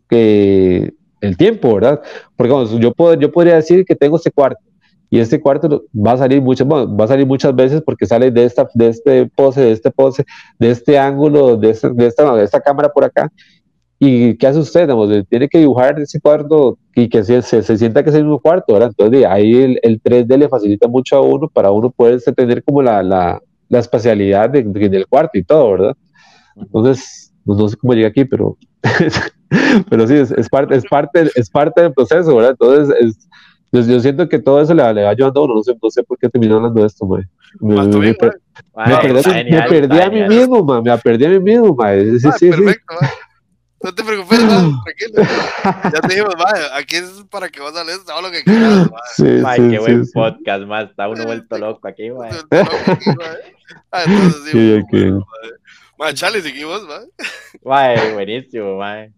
que el tiempo, ¿verdad? Porque yo, yo podría decir que tengo este cuarto y este cuarto va a salir muchas, va a salir muchas veces porque sale de esta, de este pose, de este pose, de este ángulo, de, esta, de esta cámara por acá. ¿Y qué hace usted? tiene que dibujar ese cuarto y que se, se, sienta que es el mismo cuarto, ¿verdad? Entonces ahí el, el 3D le facilita mucho a uno para uno poder tener como la, la, la espacialidad de, del cuarto y todo, ¿verdad? Entonces, no sé cómo llegué aquí, pero [LAUGHS] pero sí, es, parte, es, parte, es parte del proceso, ¿verdad? Entonces, es, yo, siento que todo eso le, le va ayudando a uno, no sé, no sé por qué terminé hablando de esto, me, me, me, perdí, a mí mismo, me perdí a mí mismo, ma. Sí, sí, perfecto, No te preocupes, [LAUGHS] tranquilo. Ya te dijimos, aquí es para que vos hables todo lo que quieras. Sí, sí, qué buen podcast, más. Está uno vuelto loco aquí, mae. Ah, entonces sí, mae. Chale, seguimos, mae. Mae, buenísimo, mae.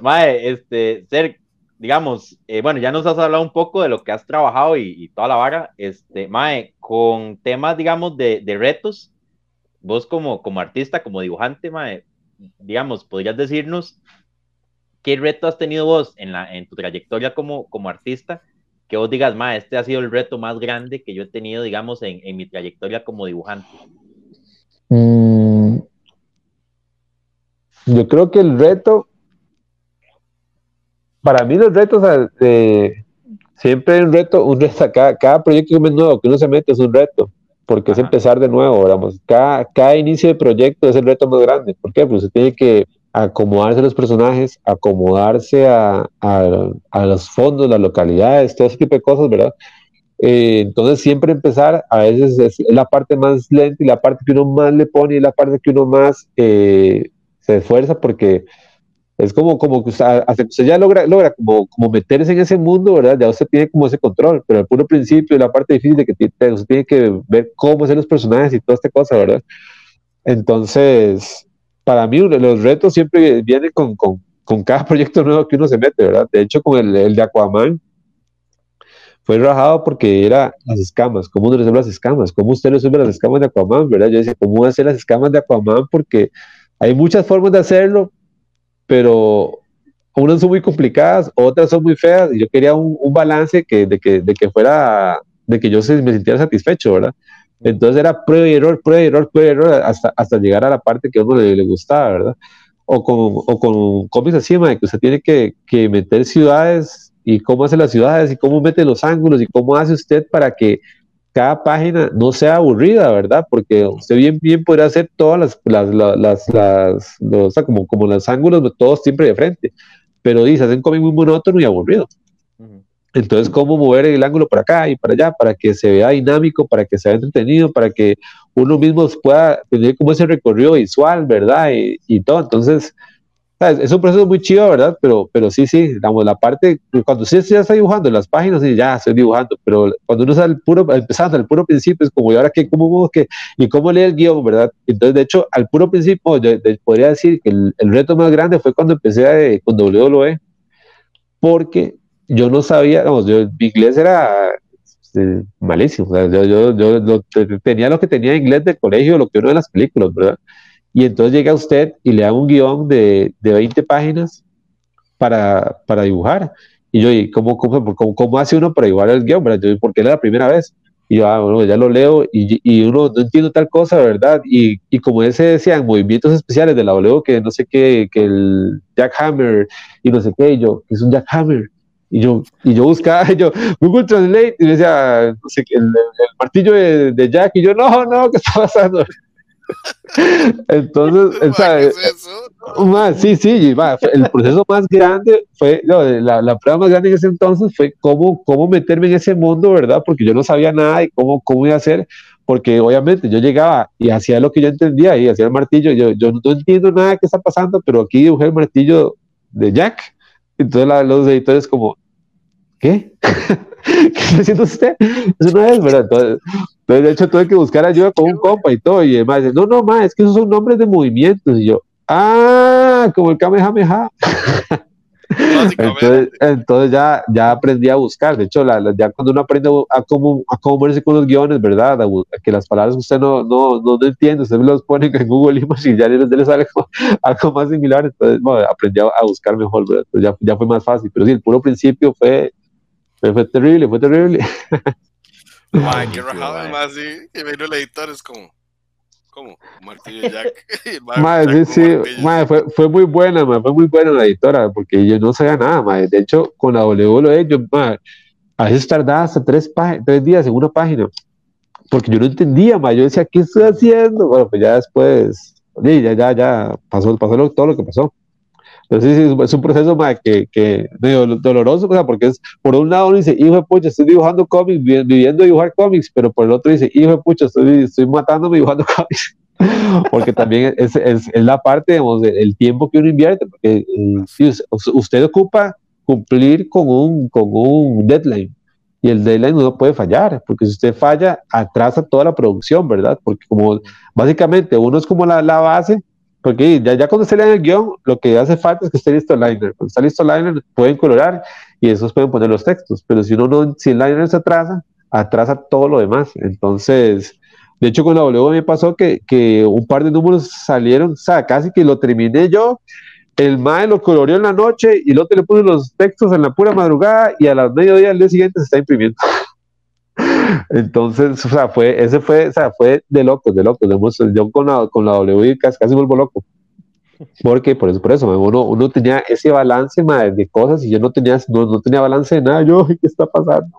Mae, este, Ser, digamos, eh, bueno, ya nos has hablado un poco de lo que has trabajado y, y toda la vara, este, Mae, con temas, digamos, de, de retos, vos como, como artista, como dibujante, Mae, digamos, podrías decirnos qué reto has tenido vos en, la, en tu trayectoria como, como artista, que vos digas, Mae, este ha sido el reto más grande que yo he tenido, digamos, en, en mi trayectoria como dibujante. Mm, yo creo que el reto para mí los retos, siempre hay un reto, un reto cada, cada proyecto nuevo que uno se mete es un reto, porque es empezar de nuevo, digamos, cada, cada inicio de proyecto es el reto más grande, ¿por qué? Pues se tiene que acomodarse a los personajes, acomodarse a, a, los fondos, las localidades, todo ese tipo de cosas, ¿verdad? Eh, entonces siempre empezar, a veces es la parte más lenta y la parte que uno más le pone y la parte que uno más eh, se esfuerza porque es como, como que usted, hasta que usted ya logra, logra como, como meterse en ese mundo, ¿verdad? Ya usted tiene como ese control, pero el puro principio la parte difícil de que tiene, usted tiene que ver cómo ser los personajes y toda esta cosa, ¿verdad? Entonces, para mí los retos siempre vienen con, con, con cada [LAUGHS] proyecto nuevo que uno se mete, ¿verdad? De hecho, con el, el de Aquaman, fue rajado porque era las escamas, cómo uno resuelve las escamas, cómo usted resuelve las escamas de Aquaman, ¿verdad? Yo decía, ¿cómo hacer las escamas de Aquaman? Porque hay muchas formas de hacerlo, pero unas son muy complicadas, otras son muy feas, y yo quería un, un balance que, de, que, de que fuera, de que yo se, me sintiera satisfecho, ¿verdad? Entonces era prueba y error, prueba y error, prueba y error, hasta, hasta llegar a la parte que a uno le, le gustaba, ¿verdad? O con, o con cómics así, de que usted tiene que, que meter ciudades y cómo hace las ciudades y cómo mete los ángulos y cómo hace usted para que cada página no sea aburrida, ¿verdad? Porque usted bien, bien podría hacer todas las, las, las, las los, o sea, como, como los ángulos, todos siempre de frente, pero dice, hacen cómic muy monótono y aburrido. Entonces, ¿cómo mover el ángulo para acá y para allá para que se vea dinámico, para que sea entretenido, para que uno mismo pueda tener como ese recorrido visual, ¿verdad? Y, y todo. Entonces, es un proceso muy chido, ¿verdad? Pero, pero sí, sí, digamos, la parte, cuando usted ya está dibujando las páginas, y ya estoy dibujando, pero cuando uno está puro, empezando al puro principio, es como, ¿y ahora qué? ¿Cómo que ¿Y cómo lee el guion, verdad? Entonces, de hecho, al puro principio, yo, podría decir que el, el, reto más grande fue cuando empecé a, eh, con WWE, porque yo no sabía, digamos, yo, mi inglés era este, malísimo, o sea, yo, yo, yo, tenía lo que tenía inglés de colegio, lo que uno de las películas, ¿verdad? Y entonces llega usted y le da un guion de, de 20 páginas para, para, dibujar. Y yo, ¿y cómo, cómo, cómo, cómo hace uno para dibujar el guion? Yo, porque era la primera vez. Y yo, ah, bueno, ya lo leo y, y, uno no entiende tal cosa, ¿verdad? Y, y como ese decían, movimientos especiales de la W, que no sé qué, que el jackhammer y no sé qué, y yo, ¿qué es un jackhammer? Y yo, y yo buscaba, [LAUGHS] yo, Google Translate, y me decía, no sé, el, el martillo de, de, Jack, y yo, no, no, ¿qué está pasando? [LAUGHS] Entonces, ¿qué sí, sí, el proceso más grande fue, la, la, prueba más grande en ese entonces fue cómo, cómo meterme en ese mundo, ¿verdad? Porque yo no sabía nada y cómo, cómo iba a hacer, porque obviamente yo llegaba y hacía lo que yo entendía y hacía el martillo, yo, yo no entiendo nada que está pasando, pero aquí dibujé el martillo de Jack, entonces los editores como, ¿qué? [LAUGHS] ¿Qué está haciendo usted? Eso no es, ¿verdad? Entonces, de hecho, tuve que buscar ayuda con un compa y todo. Y además, no, no, ma, es que esos son nombres de movimientos. Y yo, ah, como el Kamehameha. [LAUGHS] entonces, entonces ya, ya aprendí a buscar. De hecho, la, ya cuando uno aprende a cómo, a cómo moverse con los guiones, ¿verdad? que las palabras que usted no, no, no, entiende, usted los pone en Google Images y ya les, les sale algo, [LAUGHS] algo, más similar. Entonces, bueno, aprendí a, buscar mejor, ¿verdad? Entonces ya, ya fue más fácil. Pero sí, el puro principio fue, fue, fue terrible, fue terrible. Ay, qué rajado, más así. Y vino el editor, es como. ¿Cómo? Martillo Jack. [LAUGHS] madre, sí, sí. Madre, fue, fue muy buena, madre, fue muy buena la editora, porque yo no sabía nada, madre. De hecho, con la WWE, yo, madre, a veces tardaba hasta tres, tres días en una página, porque yo no entendía, madre. Yo decía, ¿qué estoy haciendo? Bueno, pues ya después, ya, ya, ya pasó, pasó todo lo que pasó. Entonces es un proceso más que, que doloroso, o sea, porque es, por un lado uno dice, hijo de pucha, estoy dibujando cómics, viviendo dibujar cómics, pero por el otro dice, hijo de pucha, estoy, estoy matándome dibujando [LAUGHS] cómics. porque también es, es, es la parte, digamos, del tiempo que uno invierte, porque eh, usted ocupa cumplir con un, con un deadline y el deadline no puede fallar, porque si usted falla, atrasa toda la producción, ¿verdad? Porque como básicamente uno es como la, la base, porque ya, ya cuando se lee el guion, lo que hace falta es que esté listo el liner. Cuando está listo el liner, pueden colorar y esos pueden poner los textos, pero si uno no, si el liner se atrasa, atrasa todo lo demás. Entonces, de hecho, con la W me pasó que, que un par de números salieron, o sea, casi que lo terminé yo, el MAE lo coloreó en la noche y luego te le puse los textos en la pura madrugada y a las mediodía del día siguiente se está imprimiendo. Entonces, o sea, fue, ese fue, o sea, fue de locos, de locos. Yo con la, con la W casi, casi vuelvo loco. Porque, por eso, por eso, uno, uno tenía ese balance de cosas y yo no tenía, no, no tenía balance de nada. Yo, [LAUGHS] ¿qué está pasando?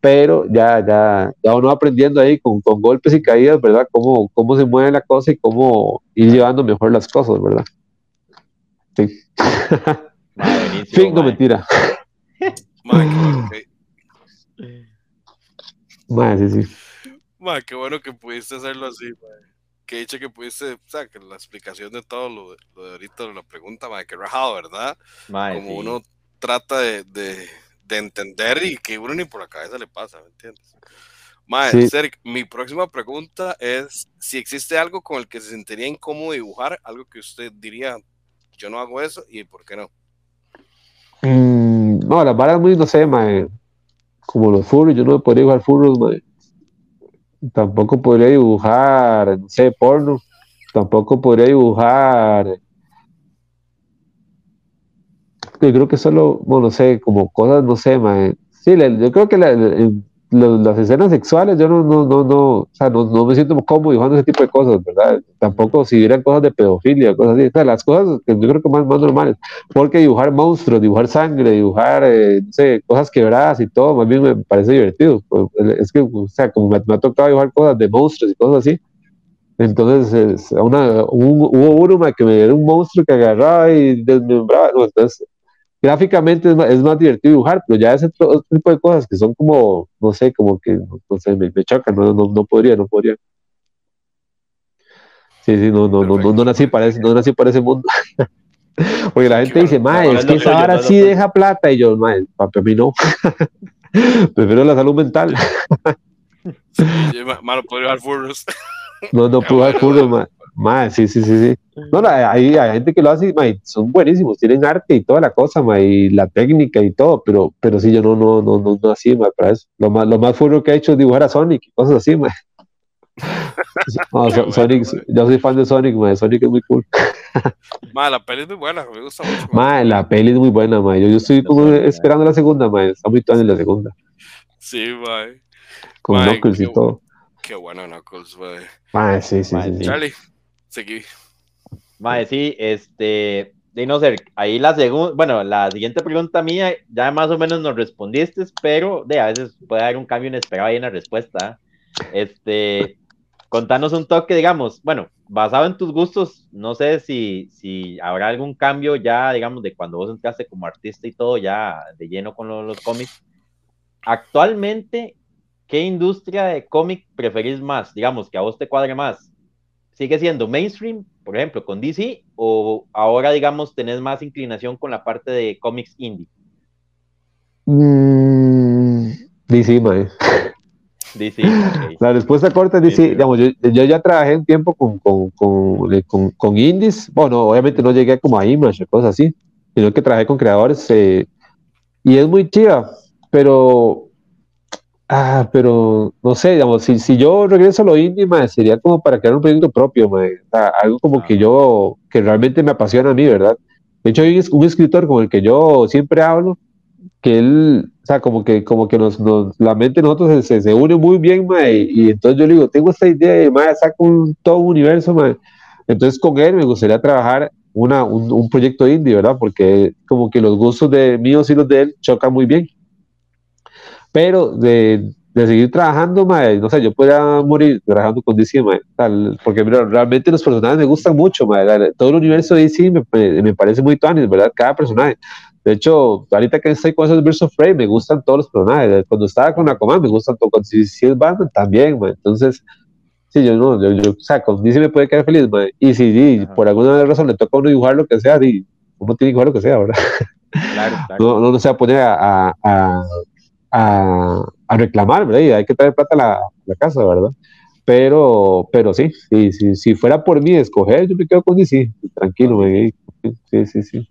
Pero ya, ya, ya uno aprendiendo ahí con, con golpes y caídas, ¿verdad? Cómo, cómo se mueve la cosa y cómo ir llevando mejor las cosas, ¿verdad? Sí. [LAUGHS] fin, no mentira. [LAUGHS] Madre, sí, sí. Madre, qué bueno que pudiste hacerlo así, madre. Que dicho que pudiste, o sea, que la explicación de todo lo de, lo de ahorita, la pregunta, madre, que rajado, ¿verdad? Como uno trata de, de, de, entender y que uno ni por la cabeza le pasa, ¿me entiendes? Madre, sí. mi próxima pregunta es si existe algo con el que se sentiría incómodo dibujar, algo que usted diría, yo no hago eso y por qué no. Mm, no, las varas muy, no sé, mae, como los furros, yo no podría dibujar furros, mae. Tampoco podría dibujar, no sé, porno. Tampoco podría dibujar. Yo creo que solo, bueno, no sé, como cosas, no sé, mae. Sí, yo creo que la, las escenas sexuales, yo no, no, no, no, o sea, no, no, me siento cómodo dibujando ese tipo de cosas, ¿verdad? Tampoco si hubieran cosas de pedofilia, cosas así, o sea, las cosas que yo creo que más, más normales, porque dibujar monstruos, dibujar sangre, dibujar, eh, no sé, cosas quebradas y todo, más bien me parece divertido. Pues, es que, o sea, como me, me, ha tocado dibujar cosas de monstruos y cosas así, entonces una, un, hubo uno que me dio un monstruo que agarraba y desmembraba, no, entonces gráficamente es más, es más, divertido dibujar, pero ya ese otro, tipo de cosas que son como, no sé, como que, no sé, me, me chocan, no, no, no, podría, no podría. Sí, sí, no, no, no, no, no, nací para ese, no nací para ese mundo. [LAUGHS] Porque la gente dice, mae, es que esa vara sí deja plata, y yo, mae, para mí no. [LAUGHS] Prefiero la salud mental. [LAUGHS] sí, malo, puedo dibujar furros. no, no puedo dibujar furros, mae. Mae, sí, sí, sí, sí. No, hay, hay gente que lo hace, mae, son buenísimos, tienen arte y toda la cosa, mae, y la técnica y todo, pero, pero sí, yo no, no, no, no, no así, mae, para eso. Lo más, lo más furro que he hecho es dibujar a Sonic y cosas así, mae. [LAUGHS] No, Sonic, yo soy fan de Sonic, mae, Sonic es muy cool. [LAUGHS] Mae, la peli es muy buena, me gusta mucho. Mae, la peli es muy buena, mae. Yo, yo estoy como esperando la segunda, mae. Está muy en la segunda. Sí, mae. Con Knuckles y todo. Qué bueno Knuckles, mae. Mae, sí, sí, sí. Charlie. Seguí. Mae, sí, este, de no ser, ahí la segunda, bueno, la siguiente pregunta mía, ya más o menos nos respondiste, pero de a veces puede haber un cambio inesperado ahí en la respuesta. Este, contanos un toque, digamos, bueno, basado en tus gustos, no sé si, si habrá algún cambio ya, digamos, de cuando vos entraste como artista y todo, ya de lleno con los cómics. Actualmente, ¿qué industria de cómic preferís más? Digamos, que a vos te cuadre más sigue siendo mainstream, por ejemplo, con DC, o ahora, digamos, tenés más inclinación con la parte de cómics indie? Mm, DC, mae. DC, [LAUGHS] La respuesta corta es DC. Digamos, yo, yo, ya trabajé un tiempo con, con, con, con, con indies. Bueno, obviamente no llegué como a Image cosas así, sino que trabajé con creadores. Eh, y es muy chida, pero Ah, pero no sé, digamos, si, si yo regreso a lo indie, sería como para crear un proyecto propio, algo como que yo, que realmente me apasiona a mí, ¿verdad? De hecho, hay un escritor con el que yo siempre hablo, que él, o sea, como que, como que nos, nos la mente de nosotros se, se, une muy bien, y, y, entonces yo le digo, tengo esta idea, y saco un, todo un universo, entonces con él me gustaría trabajar una, un, un proyecto indie, ¿verdad? Porque como que los gustos de míos y los de él chocan muy bien pero de, de seguir trabajando, mae, no sé, yo podría morir trabajando con DC, mae, tal, porque mira, realmente los personajes me gustan mucho, mae, todo el universo de DC me, me, parece muy tuanis, ¿verdad? Cada personaje. De hecho, ahorita que estoy con esos of Prey, me gustan todos los personajes. Cuando estaba con Aquaman, me gustan todos. Cuando si, es Batman, también, mae. Entonces, Sí, yo no, yo, yo o sea, con DC me puede quedar feliz, mae. Y si sí, por alguna razón le toca a uno dibujar lo que sea, y uno tiene que dibujar lo que sea, ¿verdad? Claro, claro. [LAUGHS] No, no, se va a poner a, a, a, a reclamar, ¿verdad? Y hay que traer plata a la, la casa, ¿verdad? Pero, pero sí, sí, sí, si fuera por mí escoger, yo me quedo con DC, tranquilo, mae. Sí, sí, sí.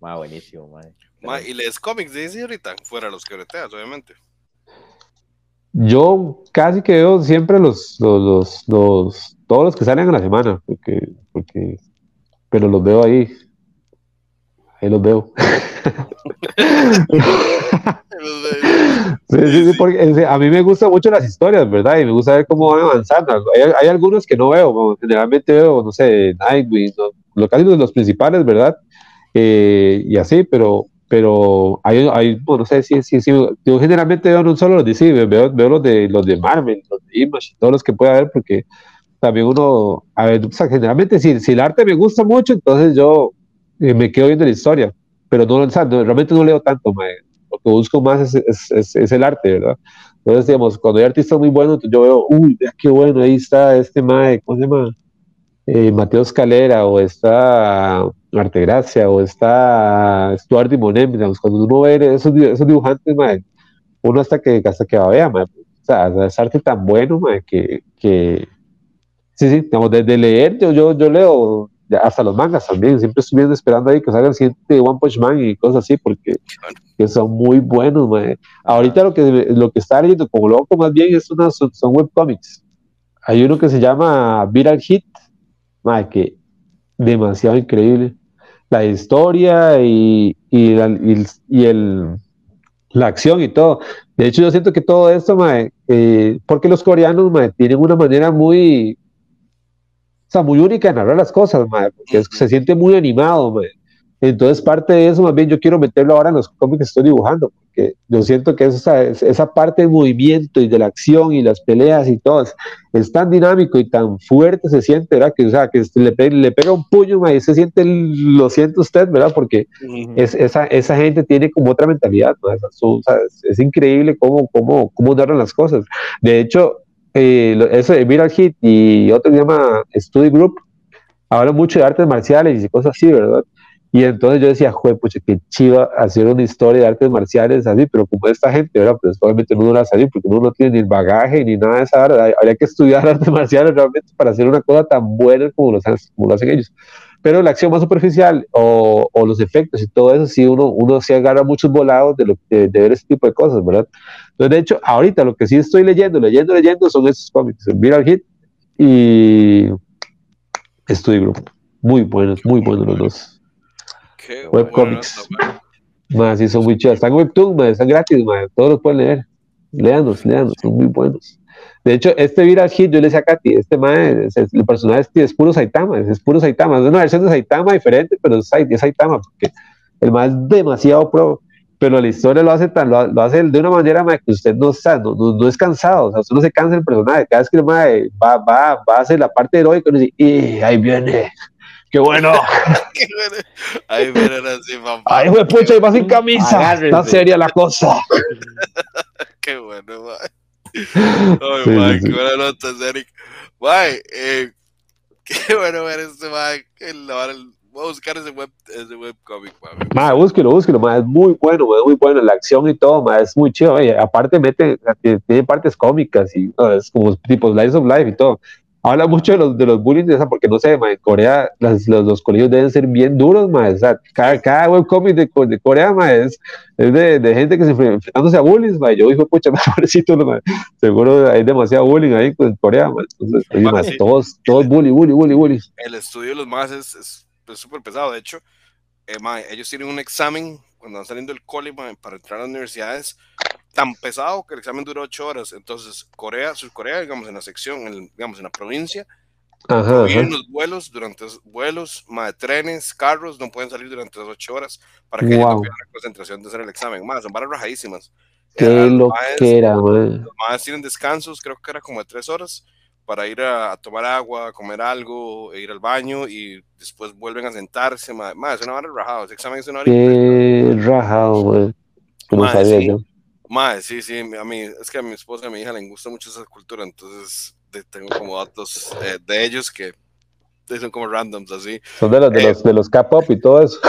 Ma, buenísimo, mae. Ma, y lees cómics de DC ahorita, fuera los que breteas, obviamente. Yo casi que veo siempre los, los, los, los, todos los que salen a la semana, porque, porque, pero los veo ahí. Ahí los veo. sí, sí, sí, porque a mí me gustan mucho las historias, ¿verdad? Y me gusta ver cómo van avanzando. Hay, hay algunos que no veo, generalmente veo, no sé, Nightwing, ¿no? lo casi los principales, ¿verdad? Eh, y así, pero, pero hay, hay bueno, no sé si, si, si, yo generalmente veo no solo los DC, veo, veo los de los de Marvel, los de Image, todos los que pueda haber, porque también uno, a ver, o sea, generalmente si, si el arte me gusta mucho, entonces yo eh, me quedo viendo la historia, pero no, o sea, no, realmente no leo tanto, lo que busco más es, es, es, el arte, ¿verdad? Entonces, digamos, cuando hay artistas muy buenos, yo veo, uy, vea qué bueno, ahí está este mae, ¿cómo se llama? Eh, Mateo Escalera, o está Artegracia, o está Stuart Dimonem, digamos, cuando uno ve esos, esos dibujantes, mae, uno hasta que, hasta que va a ver, o sea, es arte tan bueno, mae, que, que, sí, sí, digamos, desde leer, yo, yo, yo leo hasta los mangas también, siempre estoy viendo, esperando ahí que salga el siguiente One Punch Man y cosas así, porque que son muy buenos. Ahorita lo que, lo que está leyendo como loco más bien es una, son, son webcomics. Hay uno que se llama Viral Hit, mae, que demasiado increíble la historia y, y, la, y, el, la acción y todo. De hecho, yo siento que todo esto, eh, porque los coreanos tienen una manera muy, o sea, muy única de narrar las cosas, mae, porque se siente muy animado. Mae. Entonces, parte de eso, más bien, yo quiero meterlo ahora en los cómics que estoy dibujando, porque yo siento que esa, esa parte de movimiento y de la acción y las peleas y todo es, tan dinámico y tan fuerte se siente, ¿verdad? Que, o sea, que le, le pega un puño y se siente, lo siente usted, ¿verdad? Porque es, esa, esa gente tiene como otra mentalidad, ¿no? o sea, es, increíble cómo, cómo, cómo narran las cosas. De hecho, eh, eso de Viral Hit y otro que se llama Study Group, habla mucho de artes marciales y cosas así, ¿verdad? Y entonces yo decía, joder, pues qué chiva hacer una historia de artes marciales así, pero como esta gente, ¿verdad? Pues obviamente no la salir porque uno no tiene ni el bagaje ni nada de esa área. Habría que estudiar [LAUGHS] artes marciales realmente para hacer una cosa tan buena como lo, como lo hacen ellos. Pero la acción más superficial o, o, los efectos y todo eso, sí, uno, uno se agarra muchos volados de, lo, de, ver ese tipo de cosas, ¿verdad? Entonces, de hecho, ahorita lo que sí estoy leyendo, leyendo, leyendo son esos cómics, Viral Hit y Studio Group. Muy buenos, muy buenos los dos. Webcomics. Más, sí, son muy chidos. Están en Webtoon, están gratis, todos los pueden leer. Leanos, leanos, son muy buenos. De hecho, este Viral Hit, yo le decía a Katy, este mae, es, el personaje es, puro Saitama, es, puro Saitama. Es una versión de Saitama diferente, pero es, Saitama, porque el mae es demasiado pro. Pero la historia lo hace tan, lo, hace de una manera que usted no, está, no, no, es cansado, o sea, usted no se cansa del personaje. Cada vez que el mae va, va, va a hacer la parte heroica, uno dice, y ahí viene, ¡Qué bueno! [LAUGHS] ¡Qué bueno! Ahí miren así, papá. Ay, güey, pucha, y va sin camisa. Está seria la cosa. [LAUGHS] ¡Qué bueno, güey! Ay, sí, qué buena nota, Eric. Guay, eh, [LAUGHS] qué bueno ver este, man. Voy a buscar ese web, ese webcomic. Ma, búsquelo, búsquelo, ma. Es muy bueno, ma. Es muy bueno. La acción y todo, ma. Es muy chido. Oye, aparte, mete, tiene partes cómicas y no, es como tipo Slice of Life y todo habla mucho de los, de los bullying, porque no sé, en Corea los, los, colegios deben ser bien duros, ma, o sea, cada, cada webcomic de, de Corea ma, es, es de, de, gente que se enfrentándose a bullying, ma, yo digo, pucha, [LAUGHS] pobrecito, ma, seguro hay demasiado bullying ahí en Corea, ma, entonces, oye, todos, todos bullying, bullying, bullying, bullying. El estudio de los más es súper pesado, de hecho, eh, ellos tienen un examen cuando van saliendo del cole para entrar a las universidades tan pesado que el examen duró ocho horas. Entonces, Corea, Corea, digamos, en la sección, en, digamos, en la provincia, ajá, los vuelos durante vuelos, más trenes, carros, no pueden salir durante las ocho horas para que wow. haya la concentración de hacer el examen. Más, son varas rajadísimas. Qué lo que era, Los más tienen descansos, creo que era como de tres horas para ir a, tomar agua, comer algo, e ir al baño y después vuelven a sentarse. Más, es una hora. Ese examen es una hora. Qué rajado, güey. Como sabía yo. Mae, sí, sí, a mí, es que a mi esposa y a mi hija les gusta mucho esa cultura, entonces tengo como datos eh, de ellos que son como randoms así. Son de los de los de los K-pop y todo eso.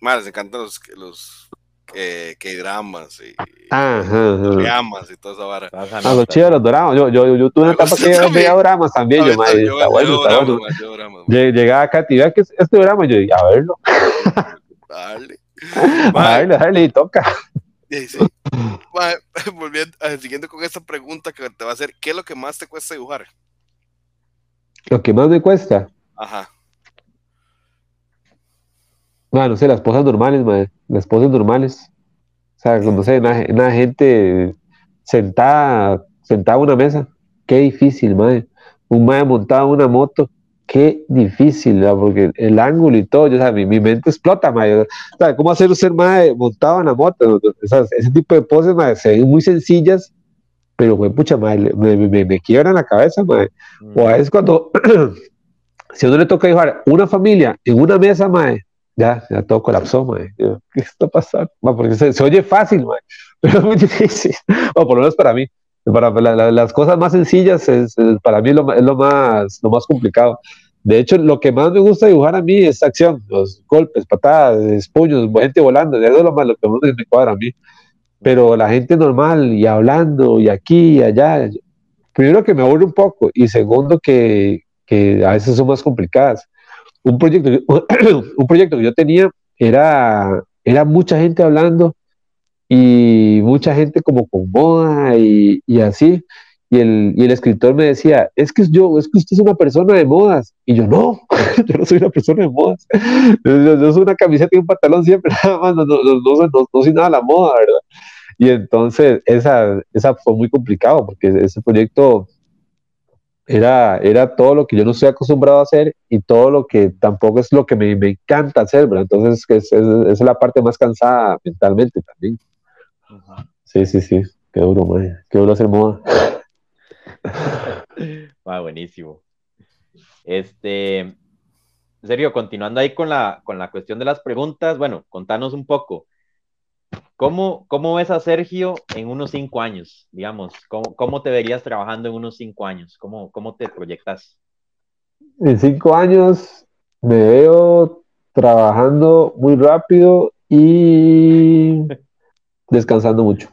Más les encantan los los que, que dramas y, Ajá, dramas y toda esa vara. Ah, los chidos, los doramas. Yo, yo, yo tuve una etapa que yo veía dramas también. Yo, madre, está bueno, está bueno. Llegaba acá y que este drama, yo dije, a verlo. [LAUGHS] Dale. [LAUGHS] Dale, dale, y toca. Sí, sí. [LAUGHS] volviendo, siguiendo con esta pregunta que te va a hacer, ¿qué es lo que más te cuesta dibujar? Lo que más me cuesta. Ajá. Bueno, no sé, las cosas normales, madre. Las cosas normales. O sea, no sé, una, gente sentada, sentada en una mesa. Qué difícil, madre. Un madre montado en una moto. Qué difícil, ¿verdad? porque el ángulo y todo, o sea, mi, mi mente explota, madre. O sea, ¿cómo hacer un ser madre montado en la moto? O sea, ese tipo de poses, madre, se ven muy sencillas, pero, güey, pucha, madre, me, me, me quiebran la cabeza, madre. O a veces cuando, [CLEARS THROAT] si a uno le toca dibujar una familia en una mesa, madre, ya, ya todo colapsó, mae. ¿Qué está pasando? porque se, oye fácil, mae, [LAUGHS] pero es muy difícil. O por lo menos para mí. Para las cosas más sencillas, es, para mí es lo, es lo, más, lo más complicado. De hecho, lo que más me gusta dibujar a mí es acción, los golpes, patadas, puños, gente volando, eso es lo, más, lo que más me cuadra a mí. Pero la gente normal y hablando y aquí y allá, primero que me aburre un poco y segundo que, que a veces son más complicadas un proyecto, [COUGHS] un proyecto que yo tenía era, era mucha gente hablando y mucha gente como con moda y, y así. Y el, y el, escritor me decía, es que yo, es que usted es una persona de modas. Y yo, no, [LAUGHS] yo no soy una persona de modas. [LAUGHS] Yo, soy una camiseta y un pantalón siempre, [LAUGHS] nada más, no, no, no, no, soy nada de la moda, ¿verdad? Y entonces esa, esa fue muy complicado porque ese proyecto era, era todo lo que yo no estoy acostumbrado a hacer y todo lo que tampoco es lo que me, me encanta hacer, ¿verdad? Entonces, es, es, es, la parte más cansada mentalmente también. Sí, sí, sí, qué duro, man. qué duro hacer moda. [LAUGHS] ah, buenísimo. Este, serio, continuando ahí con la, con la cuestión de las preguntas, bueno, contanos un poco. ¿Cómo, ¿Cómo ves a Sergio en unos cinco años? Digamos, ¿cómo, cómo te verías trabajando en unos cinco años? ¿Cómo, cómo te proyectas? En cinco años me veo trabajando muy rápido y descansando mucho.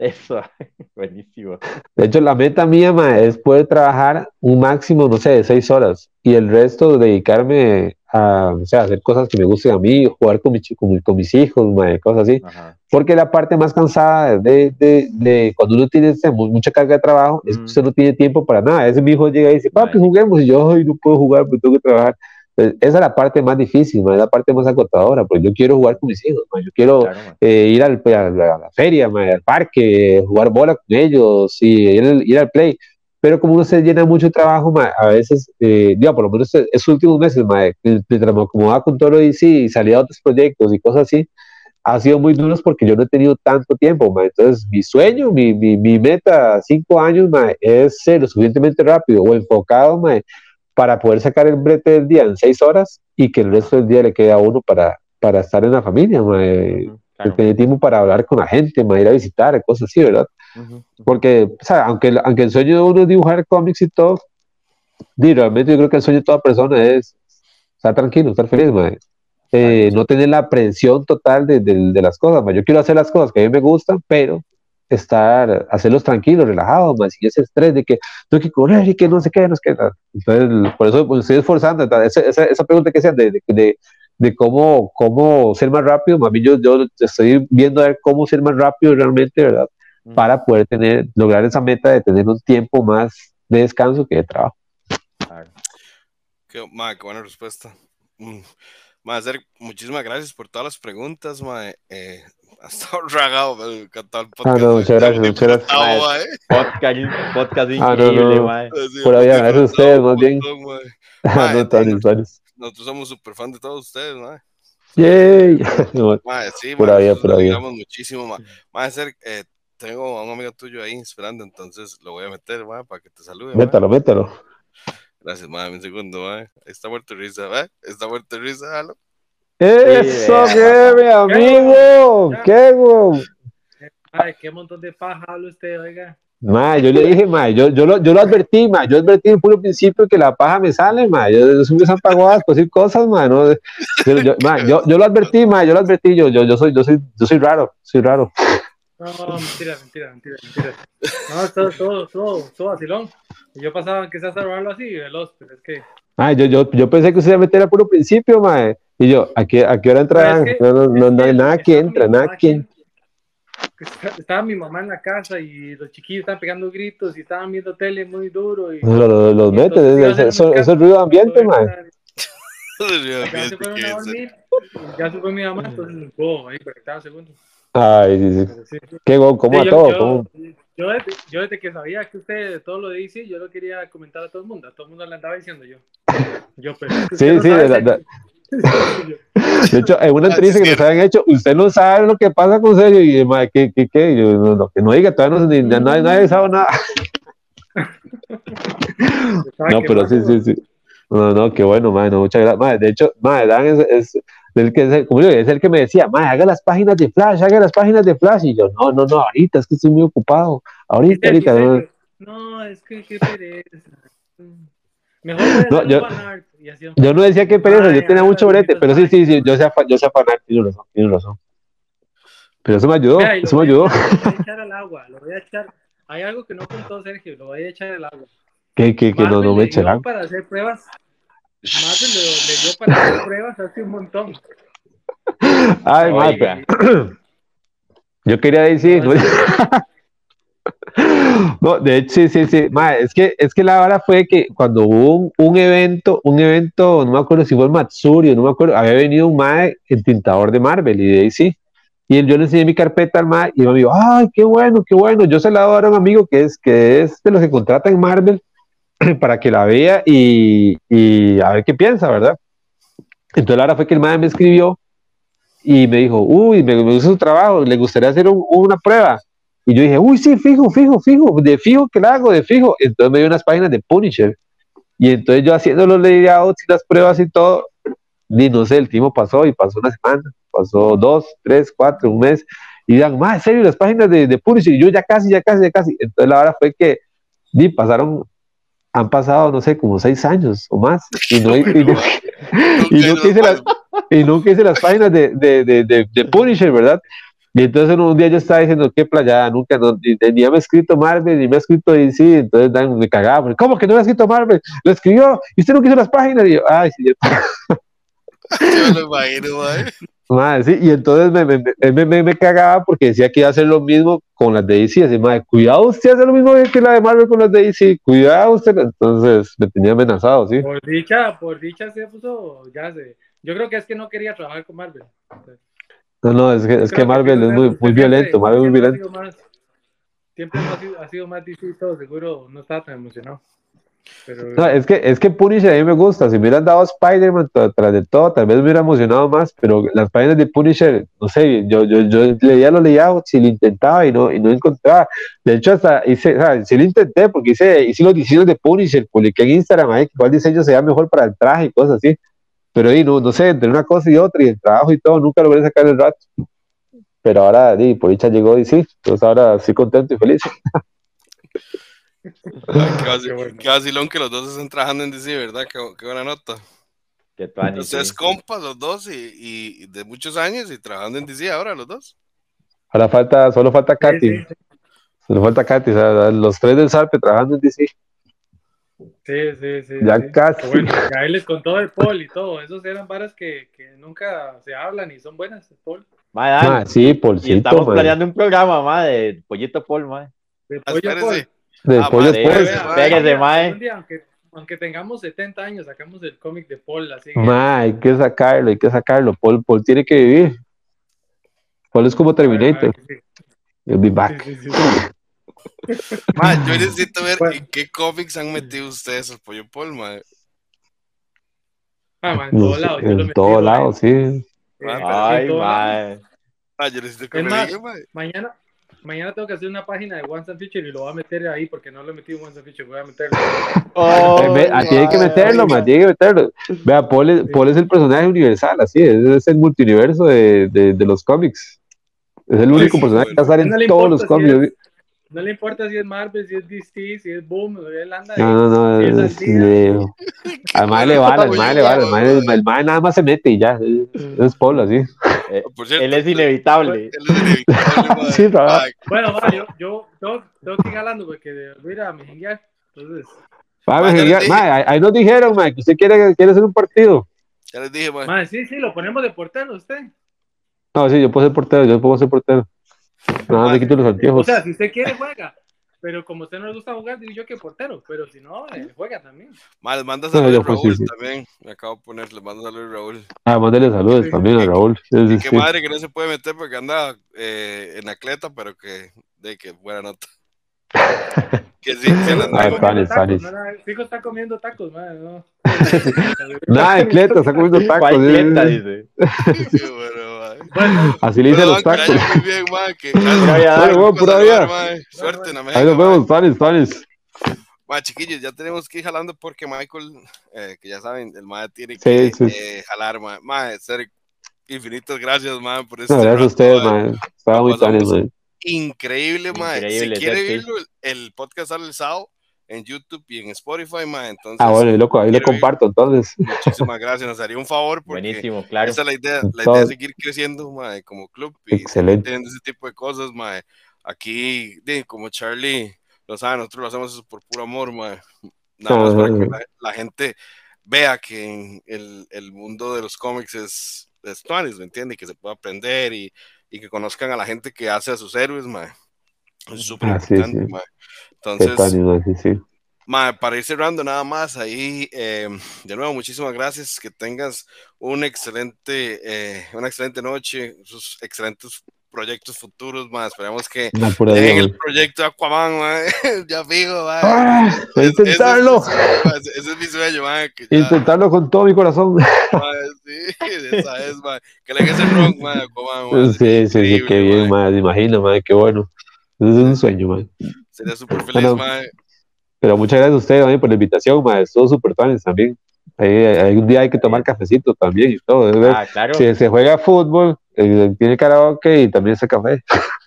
Eso, [LAUGHS] buenísimo. De hecho, la meta mía es poder trabajar un máximo, no sé, de seis horas y el resto dedicarme a o sea, hacer cosas que me gusten a mí, jugar con, mi, con, con mis hijos, cosas así. Porque la parte más cansada de, de, de cuando uno tiene mucha carga de trabajo es que usted no tiene tiempo para nada. Ese mi hijo llega y dice, papi, juguemos. Y yo, hoy no puedo jugar porque tengo que trabajar. Esa es la parte más difícil, es la parte más agotadora, porque yo quiero jugar con mis hijos, yo quiero eh, ir al, a, la, feria, al parque, jugar bola con ellos y ir, ir al play. Pero como uno se llena mucho de trabajo, a veces, eh, por lo menos esos últimos meses, mientras me acomodaba con todo lo DC y salía a otros proyectos y cosas así, ha sido muy duros porque yo no he tenido tanto tiempo, entonces mi sueño, mi, mi, mi meta cinco años, es ser lo suficientemente rápido o enfocado, para poder sacar el brete del día en seis horas y que el resto del día le quede a uno para, para estar en la familia, tener tiempo para hablar con la gente, ir a visitar, cosas así, ¿verdad? Porque, o sea, aunque, aunque el sueño de uno es dibujar cómics y todo, realmente yo creo que el sueño de toda persona es estar tranquilo, estar feliz, eh, no tener la presión total de, de, las cosas. Yo quiero hacer las cosas que a mí me gustan, pero estar, hacerlos tranquilos, relajados, más y ese estrés de que tengo que correr y que no sé qué, no sé qué. Entonces, por eso pues, estoy esforzando. Esa, esa, esa, pregunta que hacían de, de, de, cómo, cómo ser más rápido, más bien yo, yo estoy viendo a ver cómo ser más rápido realmente, ¿verdad? para poder tener, lograr esa meta de tener un tiempo más de descanso que de trabajo. Qué, buena respuesta. Mm. muchísimas gracias por todas las preguntas, ma. Eh, estado ragado, me encantado el podcast. Ah, no, muchas gracias, muchas gracias. Podcast, podcast increíble, no, no. Por ahí, gracias a ustedes, más bien. Ah, [LAUGHS] no, nosotros somos súper fan de todos ustedes, ma. Yay. sí, [LAUGHS] por ahí, por ahí. muchísimo. Ma, eh, tengo a un amigo tuyo ahí esperando, entonces lo voy a meter, ma, para que te salude. Métalo, métalo. Gracias, ma, un segundo, ma. Está muerto risa, ¿va? Está muerto risa, ¿halo? Eso, qué, mi amigo. Qué, güey. Ay, qué montón de paja habla usted, oiga. Ma, yo le dije, ma, yo, yo, lo, yo lo advertí, ma, yo advertí en puro principio que la paja me sale, ma, yo, yo soy muy zampaguadas por decir cosas, ma, no, pero yo, ma, yo, yo lo advertí, ma, yo lo advertí, yo, yo, yo soy, yo soy, yo soy raro, soy raro. No, mentira, mentira, mentira, mentira. No, todo, todo, todo, todo vacilón. Yo pasaba que se hace robarlo así, veloz, pero es que. Ah, yo, yo, yo pensé que usted iba a meter a puro principio, ma, y yo, ¿a qué, a qué hora entrarán? Es que- no, no, no, no hay nada que estaba entra, mi nada mamá que entra. Estaba mi mamá en la casa y los chiquillos estaban pegando gritos y estaban viendo tele muy duro. Y, Lo- lo- Los un eso, eso es escándalo ruido ambiente, poder ma. entrar. Ya se fueron a dormir, ya se fue mi mamá, entonces puedo ahí segundos. Ay, sí, sí. Qué go- ¿cómo Sí, a yo, todo? yo- ¿Cómo? yo desde, yo desde que sabía que usted de todo lo de DC, yo lo quería comentar a todo el mundo. A todo el mundo le andaba diciendo yo. Yo, pero es que Sí, no sí, de- [LAUGHS] De hecho, en una Ah, entrevista que nos habían hecho, usted no sabe lo que pasa con Sergio y ma, ¿qué, qué, qué? Yo, no, no, que no diga, todavía no, ni, nadie, nadie sabe nada. No, pero sí, sí, sí. No, no, qué bueno, man, no, muchas gracias. De hecho, ma, Dan es, es, el que, es, el- como yo, es el que me decía, ma, haga las páginas de Flash, haga las páginas de Flash. Y yo, no, no, no, ahorita, es que estoy muy ocupado. Ahorita, ahorita. No, es que qué pereza. Mejor No, yo- un fanart y así. yo no decía que pereza, Ay, yo tenía mucho brete, pero sí, sí, sí, yo fa- yo sea fanático, tiene razón, tiene razón. Pero eso me ayudó, lo eso me ayudó. echar- Lo voy a [LAUGHS] echar al agua, lo voy a echar. Hay algo que no contó Sergio, lo voy a echar al agua. Que, que, que no, Marvel no me le dio echarán. para hacer pruebas. Marvel le, le dio para hacer pruebas hace un montón. [LAUGHS] Ay, ma, Oiga. [CLEARS THROAT] Yo quería decir. No, [LAUGHS] [LAUGHS] de hecho, sí, sí, sí. Es que, es que la hora fue que cuando hubo un, un evento, un evento, no me acuerdo si fue el Matsurio, no me acuerdo, había venido un mae, el tintador de Marvel, y de ahí sí. Y él- yo le enseñé mi carpeta al mae, y me dijo, ay, qué bueno, qué bueno. Yo se la dar a un amigo que es, que es de los que contratan Marvel [CLEARS THROAT] para que la vea y, y a ver qué piensa, ¿verdad? Entonces la hora fue que el mae me escribió y me dijo, uy, me, me gusta su trabajo, le gustaría hacer un- una prueba. Y yo dije, uy, sí, fijo, fijo, fijo, de fijo que la hago, de fijo. Entonces me dio unas páginas de Punisher. Y entonces yo haciendo los layouts y las pruebas y todo, ni no sé, el tiempo pasó y pasó una semana, pasó dos, tres, cuatro, un mes. Y digan, más, en serio, las páginas de, de Punisher. Y yo ya casi, ya casi, ya casi. Entonces la hora fue que di, pasaron, han pasado, no sé, como seis años o más. Y no, y, y no- y nunca hice las, y nunca hice las páginas de, de, de, de Punisher, ¿verdad? Y entonces un día yo estaba diciendo, qué playada, nunca, no, ni, ni me ha escrito Marvel, ni me ha escrito DC, entonces Dan me cagaba, porque, ¿cómo que no me ha escrito Marvel? Lo escribió, y usted nunca hizo las páginas, y yo, ay, sí, [LAUGHS] yo, Yo lo imagino, mae. madre, sí, y entonces me, me, me, me, me- me cagaba porque decía que iba a hacer lo mismo con las de DC, así, madre, cuidado usted hace lo mismo que la de Marvel con las de DC, cuidado usted, entonces me tenía amenazado, sí. Por dicha, por dicha se puso, ya sé. Yo creo que es que no quería trabajar con Marvel. No, no, es que, es que Marvel es muy, muy violento, Marvel es muy violento. más- Siempre ha sido, ha sido más difícil, seguro no estaba tan emocionado. Pero, No, es que, es que Punisher a mí me gusta. Si me hubieran dado Spider-Man tra- tras de todo, tal vez me hubiera emocionado más. Pero las páginas de Punisher, no sé, yo, yo, yo leía los layouts y lo intentaba y no, y no encontraba. De hecho, hasta hice, o sea, sí lo intenté porque hice, hice los diseños de Punisher, publiqué en Instagram ahí cuál diseño sería mejor para el traje y cosas así. Pero ahí no, no sé, entre una cosa y otra y el trabajo y todo, nunca logré sacar el rato. Pero ahora, di, por dicha llegó y sí, entonces ahora sí contento y feliz. [LAUGHS] Casi, bueno. lo que los dos están trabajando en DC, ¿verdad? Qué, qué buena nota. Qué tuanis, Ustedes sí. compas los dos y, y de muchos años y trabajando en DC ahora los dos. Ahora falta, solo falta Katy. sí, sí, Solo falta Katy, o sea, los tres del Sarpe trabajando en DC. Sí, sí, sí, Ya sí. casi. Bueno, les contó de Paul y todo. Esos eran varas que, que nunca se hablan y son buenas. Paul. Mae, Dan, Ah, sí, y Polcito, estamos planeando un programa, mae, de Pollito Paul, mae. De Ah, pollo espérese. Paul. De Ah, pollo madre, día- aunque, aunque tengamos 70 años, sacamos el cómic de Paul. Así que, Ma, hay que sacarlo, hay que sacarlo. Paul, Paul tiene que vivir. Paul es como Terminator. Sí, He'll be back. sí, sí, sí. Ma, yo necesito ver Bueno. en qué cómics han metido ustedes al pollo Paul, ma. Ah, man, en todos lados. yo lo En metí, todos lados, sí. Eh, Ay, en todos lados. mae. Ah, yo necesito que Es me más, diga. Mañana, mañana tengo que hacer una página de Once and Future y lo voy a meter ahí porque no lo he metido en Once and Future. Voy a meterlo. Oh, ah, tiene que meterlo, man, tiene que meterlo. Vea, Paul es, Paul es el personaje universal, así es, es el multiverso de, de, de los cómics. Es el único sí, personaje que va a estar en todos los si cómics. No le importa si es Marvel, si es DC, si es Boom, él anda No, no, no. si es al es- día. eh, [LAUGHS] Al mae le vale, al mae le vale. El mae- El mae nada más se mete y ya. Es es polo, así. Eh, cierto, él es inevitable. él es inevitable, [LAUGHS] mae. Sí, Bueno, va, yo, yo tengo, tengo que ir jalando porque voy a ir a mi jenguear. Entonces, ahí- nos dijeron, mae, que usted quiere, quiere hacer un partido. Ya les dije, mae. sí, sí, lo ponemos de portero usted. No, sí, yo puedo ser portero, yo puedo ser portero. Nada, me quito los O anteojos. sea, si usted quiere, juega. Pero como a usted no le gusta jugar, digo yo que portero. Pero si no, eh, juega también. Mae, les manda No, saludos yo, pues, sí, Raúl sí. también. Me acabo de poner, les mando saludos Raúl. Ah, mándale saludos también a Raúl. Sí, sí, Y qué sí. madre que no se puede meter porque anda eh, en atleta, pero que de que buena nota. [LAUGHS] que sí, se la Ah, traigo. está bien, está no, no, Fijo comiendo tacos, madre, no. Nada cleta, está comiendo tacos. [LAUGHS] [LAUGHS] ¿Cuál sí, clienta? sí. Dice. Qué bueno. Bueno, Así le dicen Bueno, los man, tacos. muy bien, mae, que- bueno, pura vida. mae. Suerte en la Ahí nos vemos, Tanis, Tanis. Ma, chiquillos, ya tenemos que ir jalando porque Michael, eh, que ya saben, el mae tiene Sí, que sí. eh, jalar, mae. Mae, ser infinitas gracias, mae, por este No, gracias a rato, ustedes, mae. man. Estaba muy Tanis, man. Increíble, mae. Si quiere verlo, el, el podcast sale el sábado en YouTube y en Spotify, mae. Entonces, Ah, bueno, loco, ahí lo quiero ir. comparto, entonces. [LAUGHS] muchísimas gracias. Nos haría un favor porque Buenísimo, claro. esa es la idea, la idea de seguir creciendo, mae, como club y Excelente. teniendo ese tipo de cosas, mae. Aquí, de, como Charlie lo sabe, nosotros lo hacemos eso por puro amor, mae. Nada más para que la, la gente vea que en el, el mundo de los cómics es, es tuanis, ¿me entiendes? Y que se puede aprender y, y que conozcan a la gente que hace a sus héroes, mae. Es súper Ah, sí, importante, sí. mae. Entonces, man, sí. Ma, para ir cerrando nada más, ahí eh, de nuevo muchísimas gracias, que tengas un excelente, eh, una excelente noche, sus excelentes proyectos futuros, más esperamos que el man. proyecto Aquaman, ma, [LAUGHS] ya fijo. Ah, ese es intentarlo. ese ese es mi sueño, ma, que ya, Intentarlo con todo mi corazón. [LAUGHS] sí, esa es, que le ese de Aquaman, ma, Sí, sí, sí, qué bien, ma. man. Imagino, man, qué bueno. Eso es un sueño, man. Sería súper feliz, Bueno, ma. Pero muchas gracias a ustedes también por la invitación, man. Estuvo súper Tanis también. Ahí, ahí un día hay que tomar cafecito también y todo. Ah, claro. Si se juega fútbol, eh, tiene karaoke y también ese café.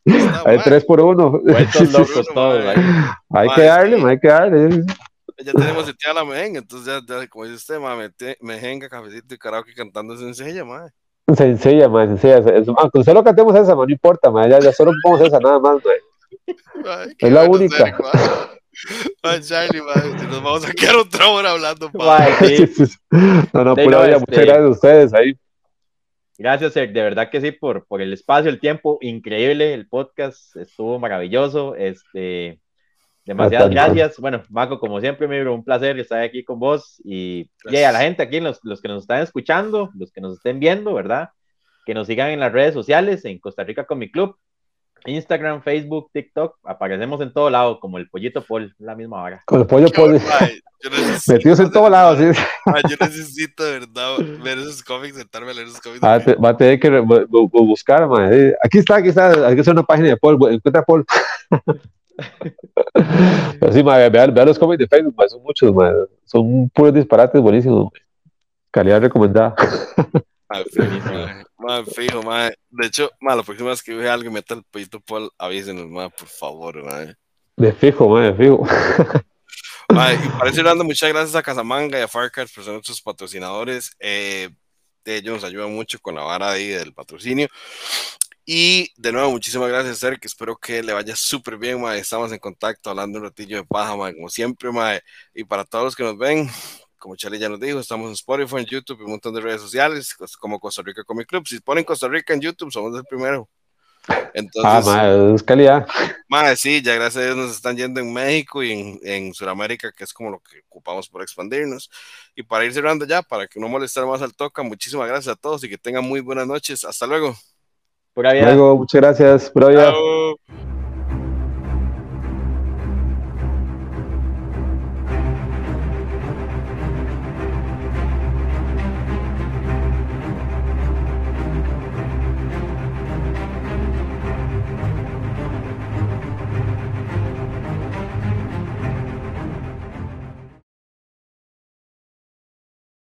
Está, [LAUGHS] Hay ma. tres por uno. [LAUGHS] Locos todos. mae. Hay Ma, que darle, hay que darle. ya tenemos seteada la mejenga, entonces ya, ya, como dice usted, ma, mete- mejenga, cafecito y karaoke cantando sencilla, ma. Sencilla, man, sencilla. Es- Aunque solo cantemos esa, man, no importa, man. Ya, ya solo ponemos esa, nada más, man. Ay, Es la bueno, única. Charlie, si nos vamos a quedar otra hora hablando, [LAUGHS] sí. No, no, pura no, vida. este- Muchas gracias a ustedes ahí. Gracias, de verdad que sí, por, por el espacio, el tiempo, increíble, el podcast estuvo maravilloso, este, demasiadas Bastante. gracias, bueno, Marco, como siempre, me un placer estar aquí con vos, y, y a la gente aquí, los, los que nos están escuchando, los que nos estén viendo, ¿verdad? Que nos sigan en las redes sociales, en Costa Rica Comic Club, Instagram, Facebook, TikTok, aparecemos en todo lado, como el Pollito Paul, la misma hora. Con el pollo [LAUGHS] necesito Metidos en verdad, lados, sí. Yo necesito de verdad ver esos cómics, sentarme a leer esos cómics. Va a, te- va a tener que buscar, man. Eh, Aquí está, aquí está. Hay que hacer una página de Paul. Encuentra a Paul. [LAUGHS] Pero sí, man, vean, vean los cómics de Facebook, man, son muchos, man. Son puros disparates buenísimos. man. Calidad recomendada. [LAUGHS] Ma, fijo, ma, ma, fijo, ma. De hecho, ma, la próxima vez que vea a alguien meta el pollito Paul, avísenos, ma, por favor, ma. De fijo, man, de fijo. [LAUGHS] Ma, y para ir cerrando, muchas gracias a Casamanga y a Farcars por ser nuestros patrocinadores. Eh, ellos nos ayudan mucho con la vara ahí del patrocinio. Y de nuevo, muchísimas gracias, Ser, que espero que le vaya súper bien, ma. Estamos en contacto hablando un ratillo de paja, ma, como siempre, ma. Y para todos los que nos ven, como Charlie ya nos dijo, estamos en Spotify, en YouTube y un montón de redes sociales, como Costa Rica Comic Club. Si ponen Costa Rica en YouTube, somos el primero. Ah, man, es calidad. Mae, sí, ya gracias a Dios nos están yendo en México y en, en Sudamérica, que es como lo que ocupamos por expandirnos. Y para ir cerrando ya, para que no molestar más al toca, muchísimas gracias a todos y que tengan muy buenas noches. Hasta luego. Pura vida. Luego, muchas gracias. Vida. Chao.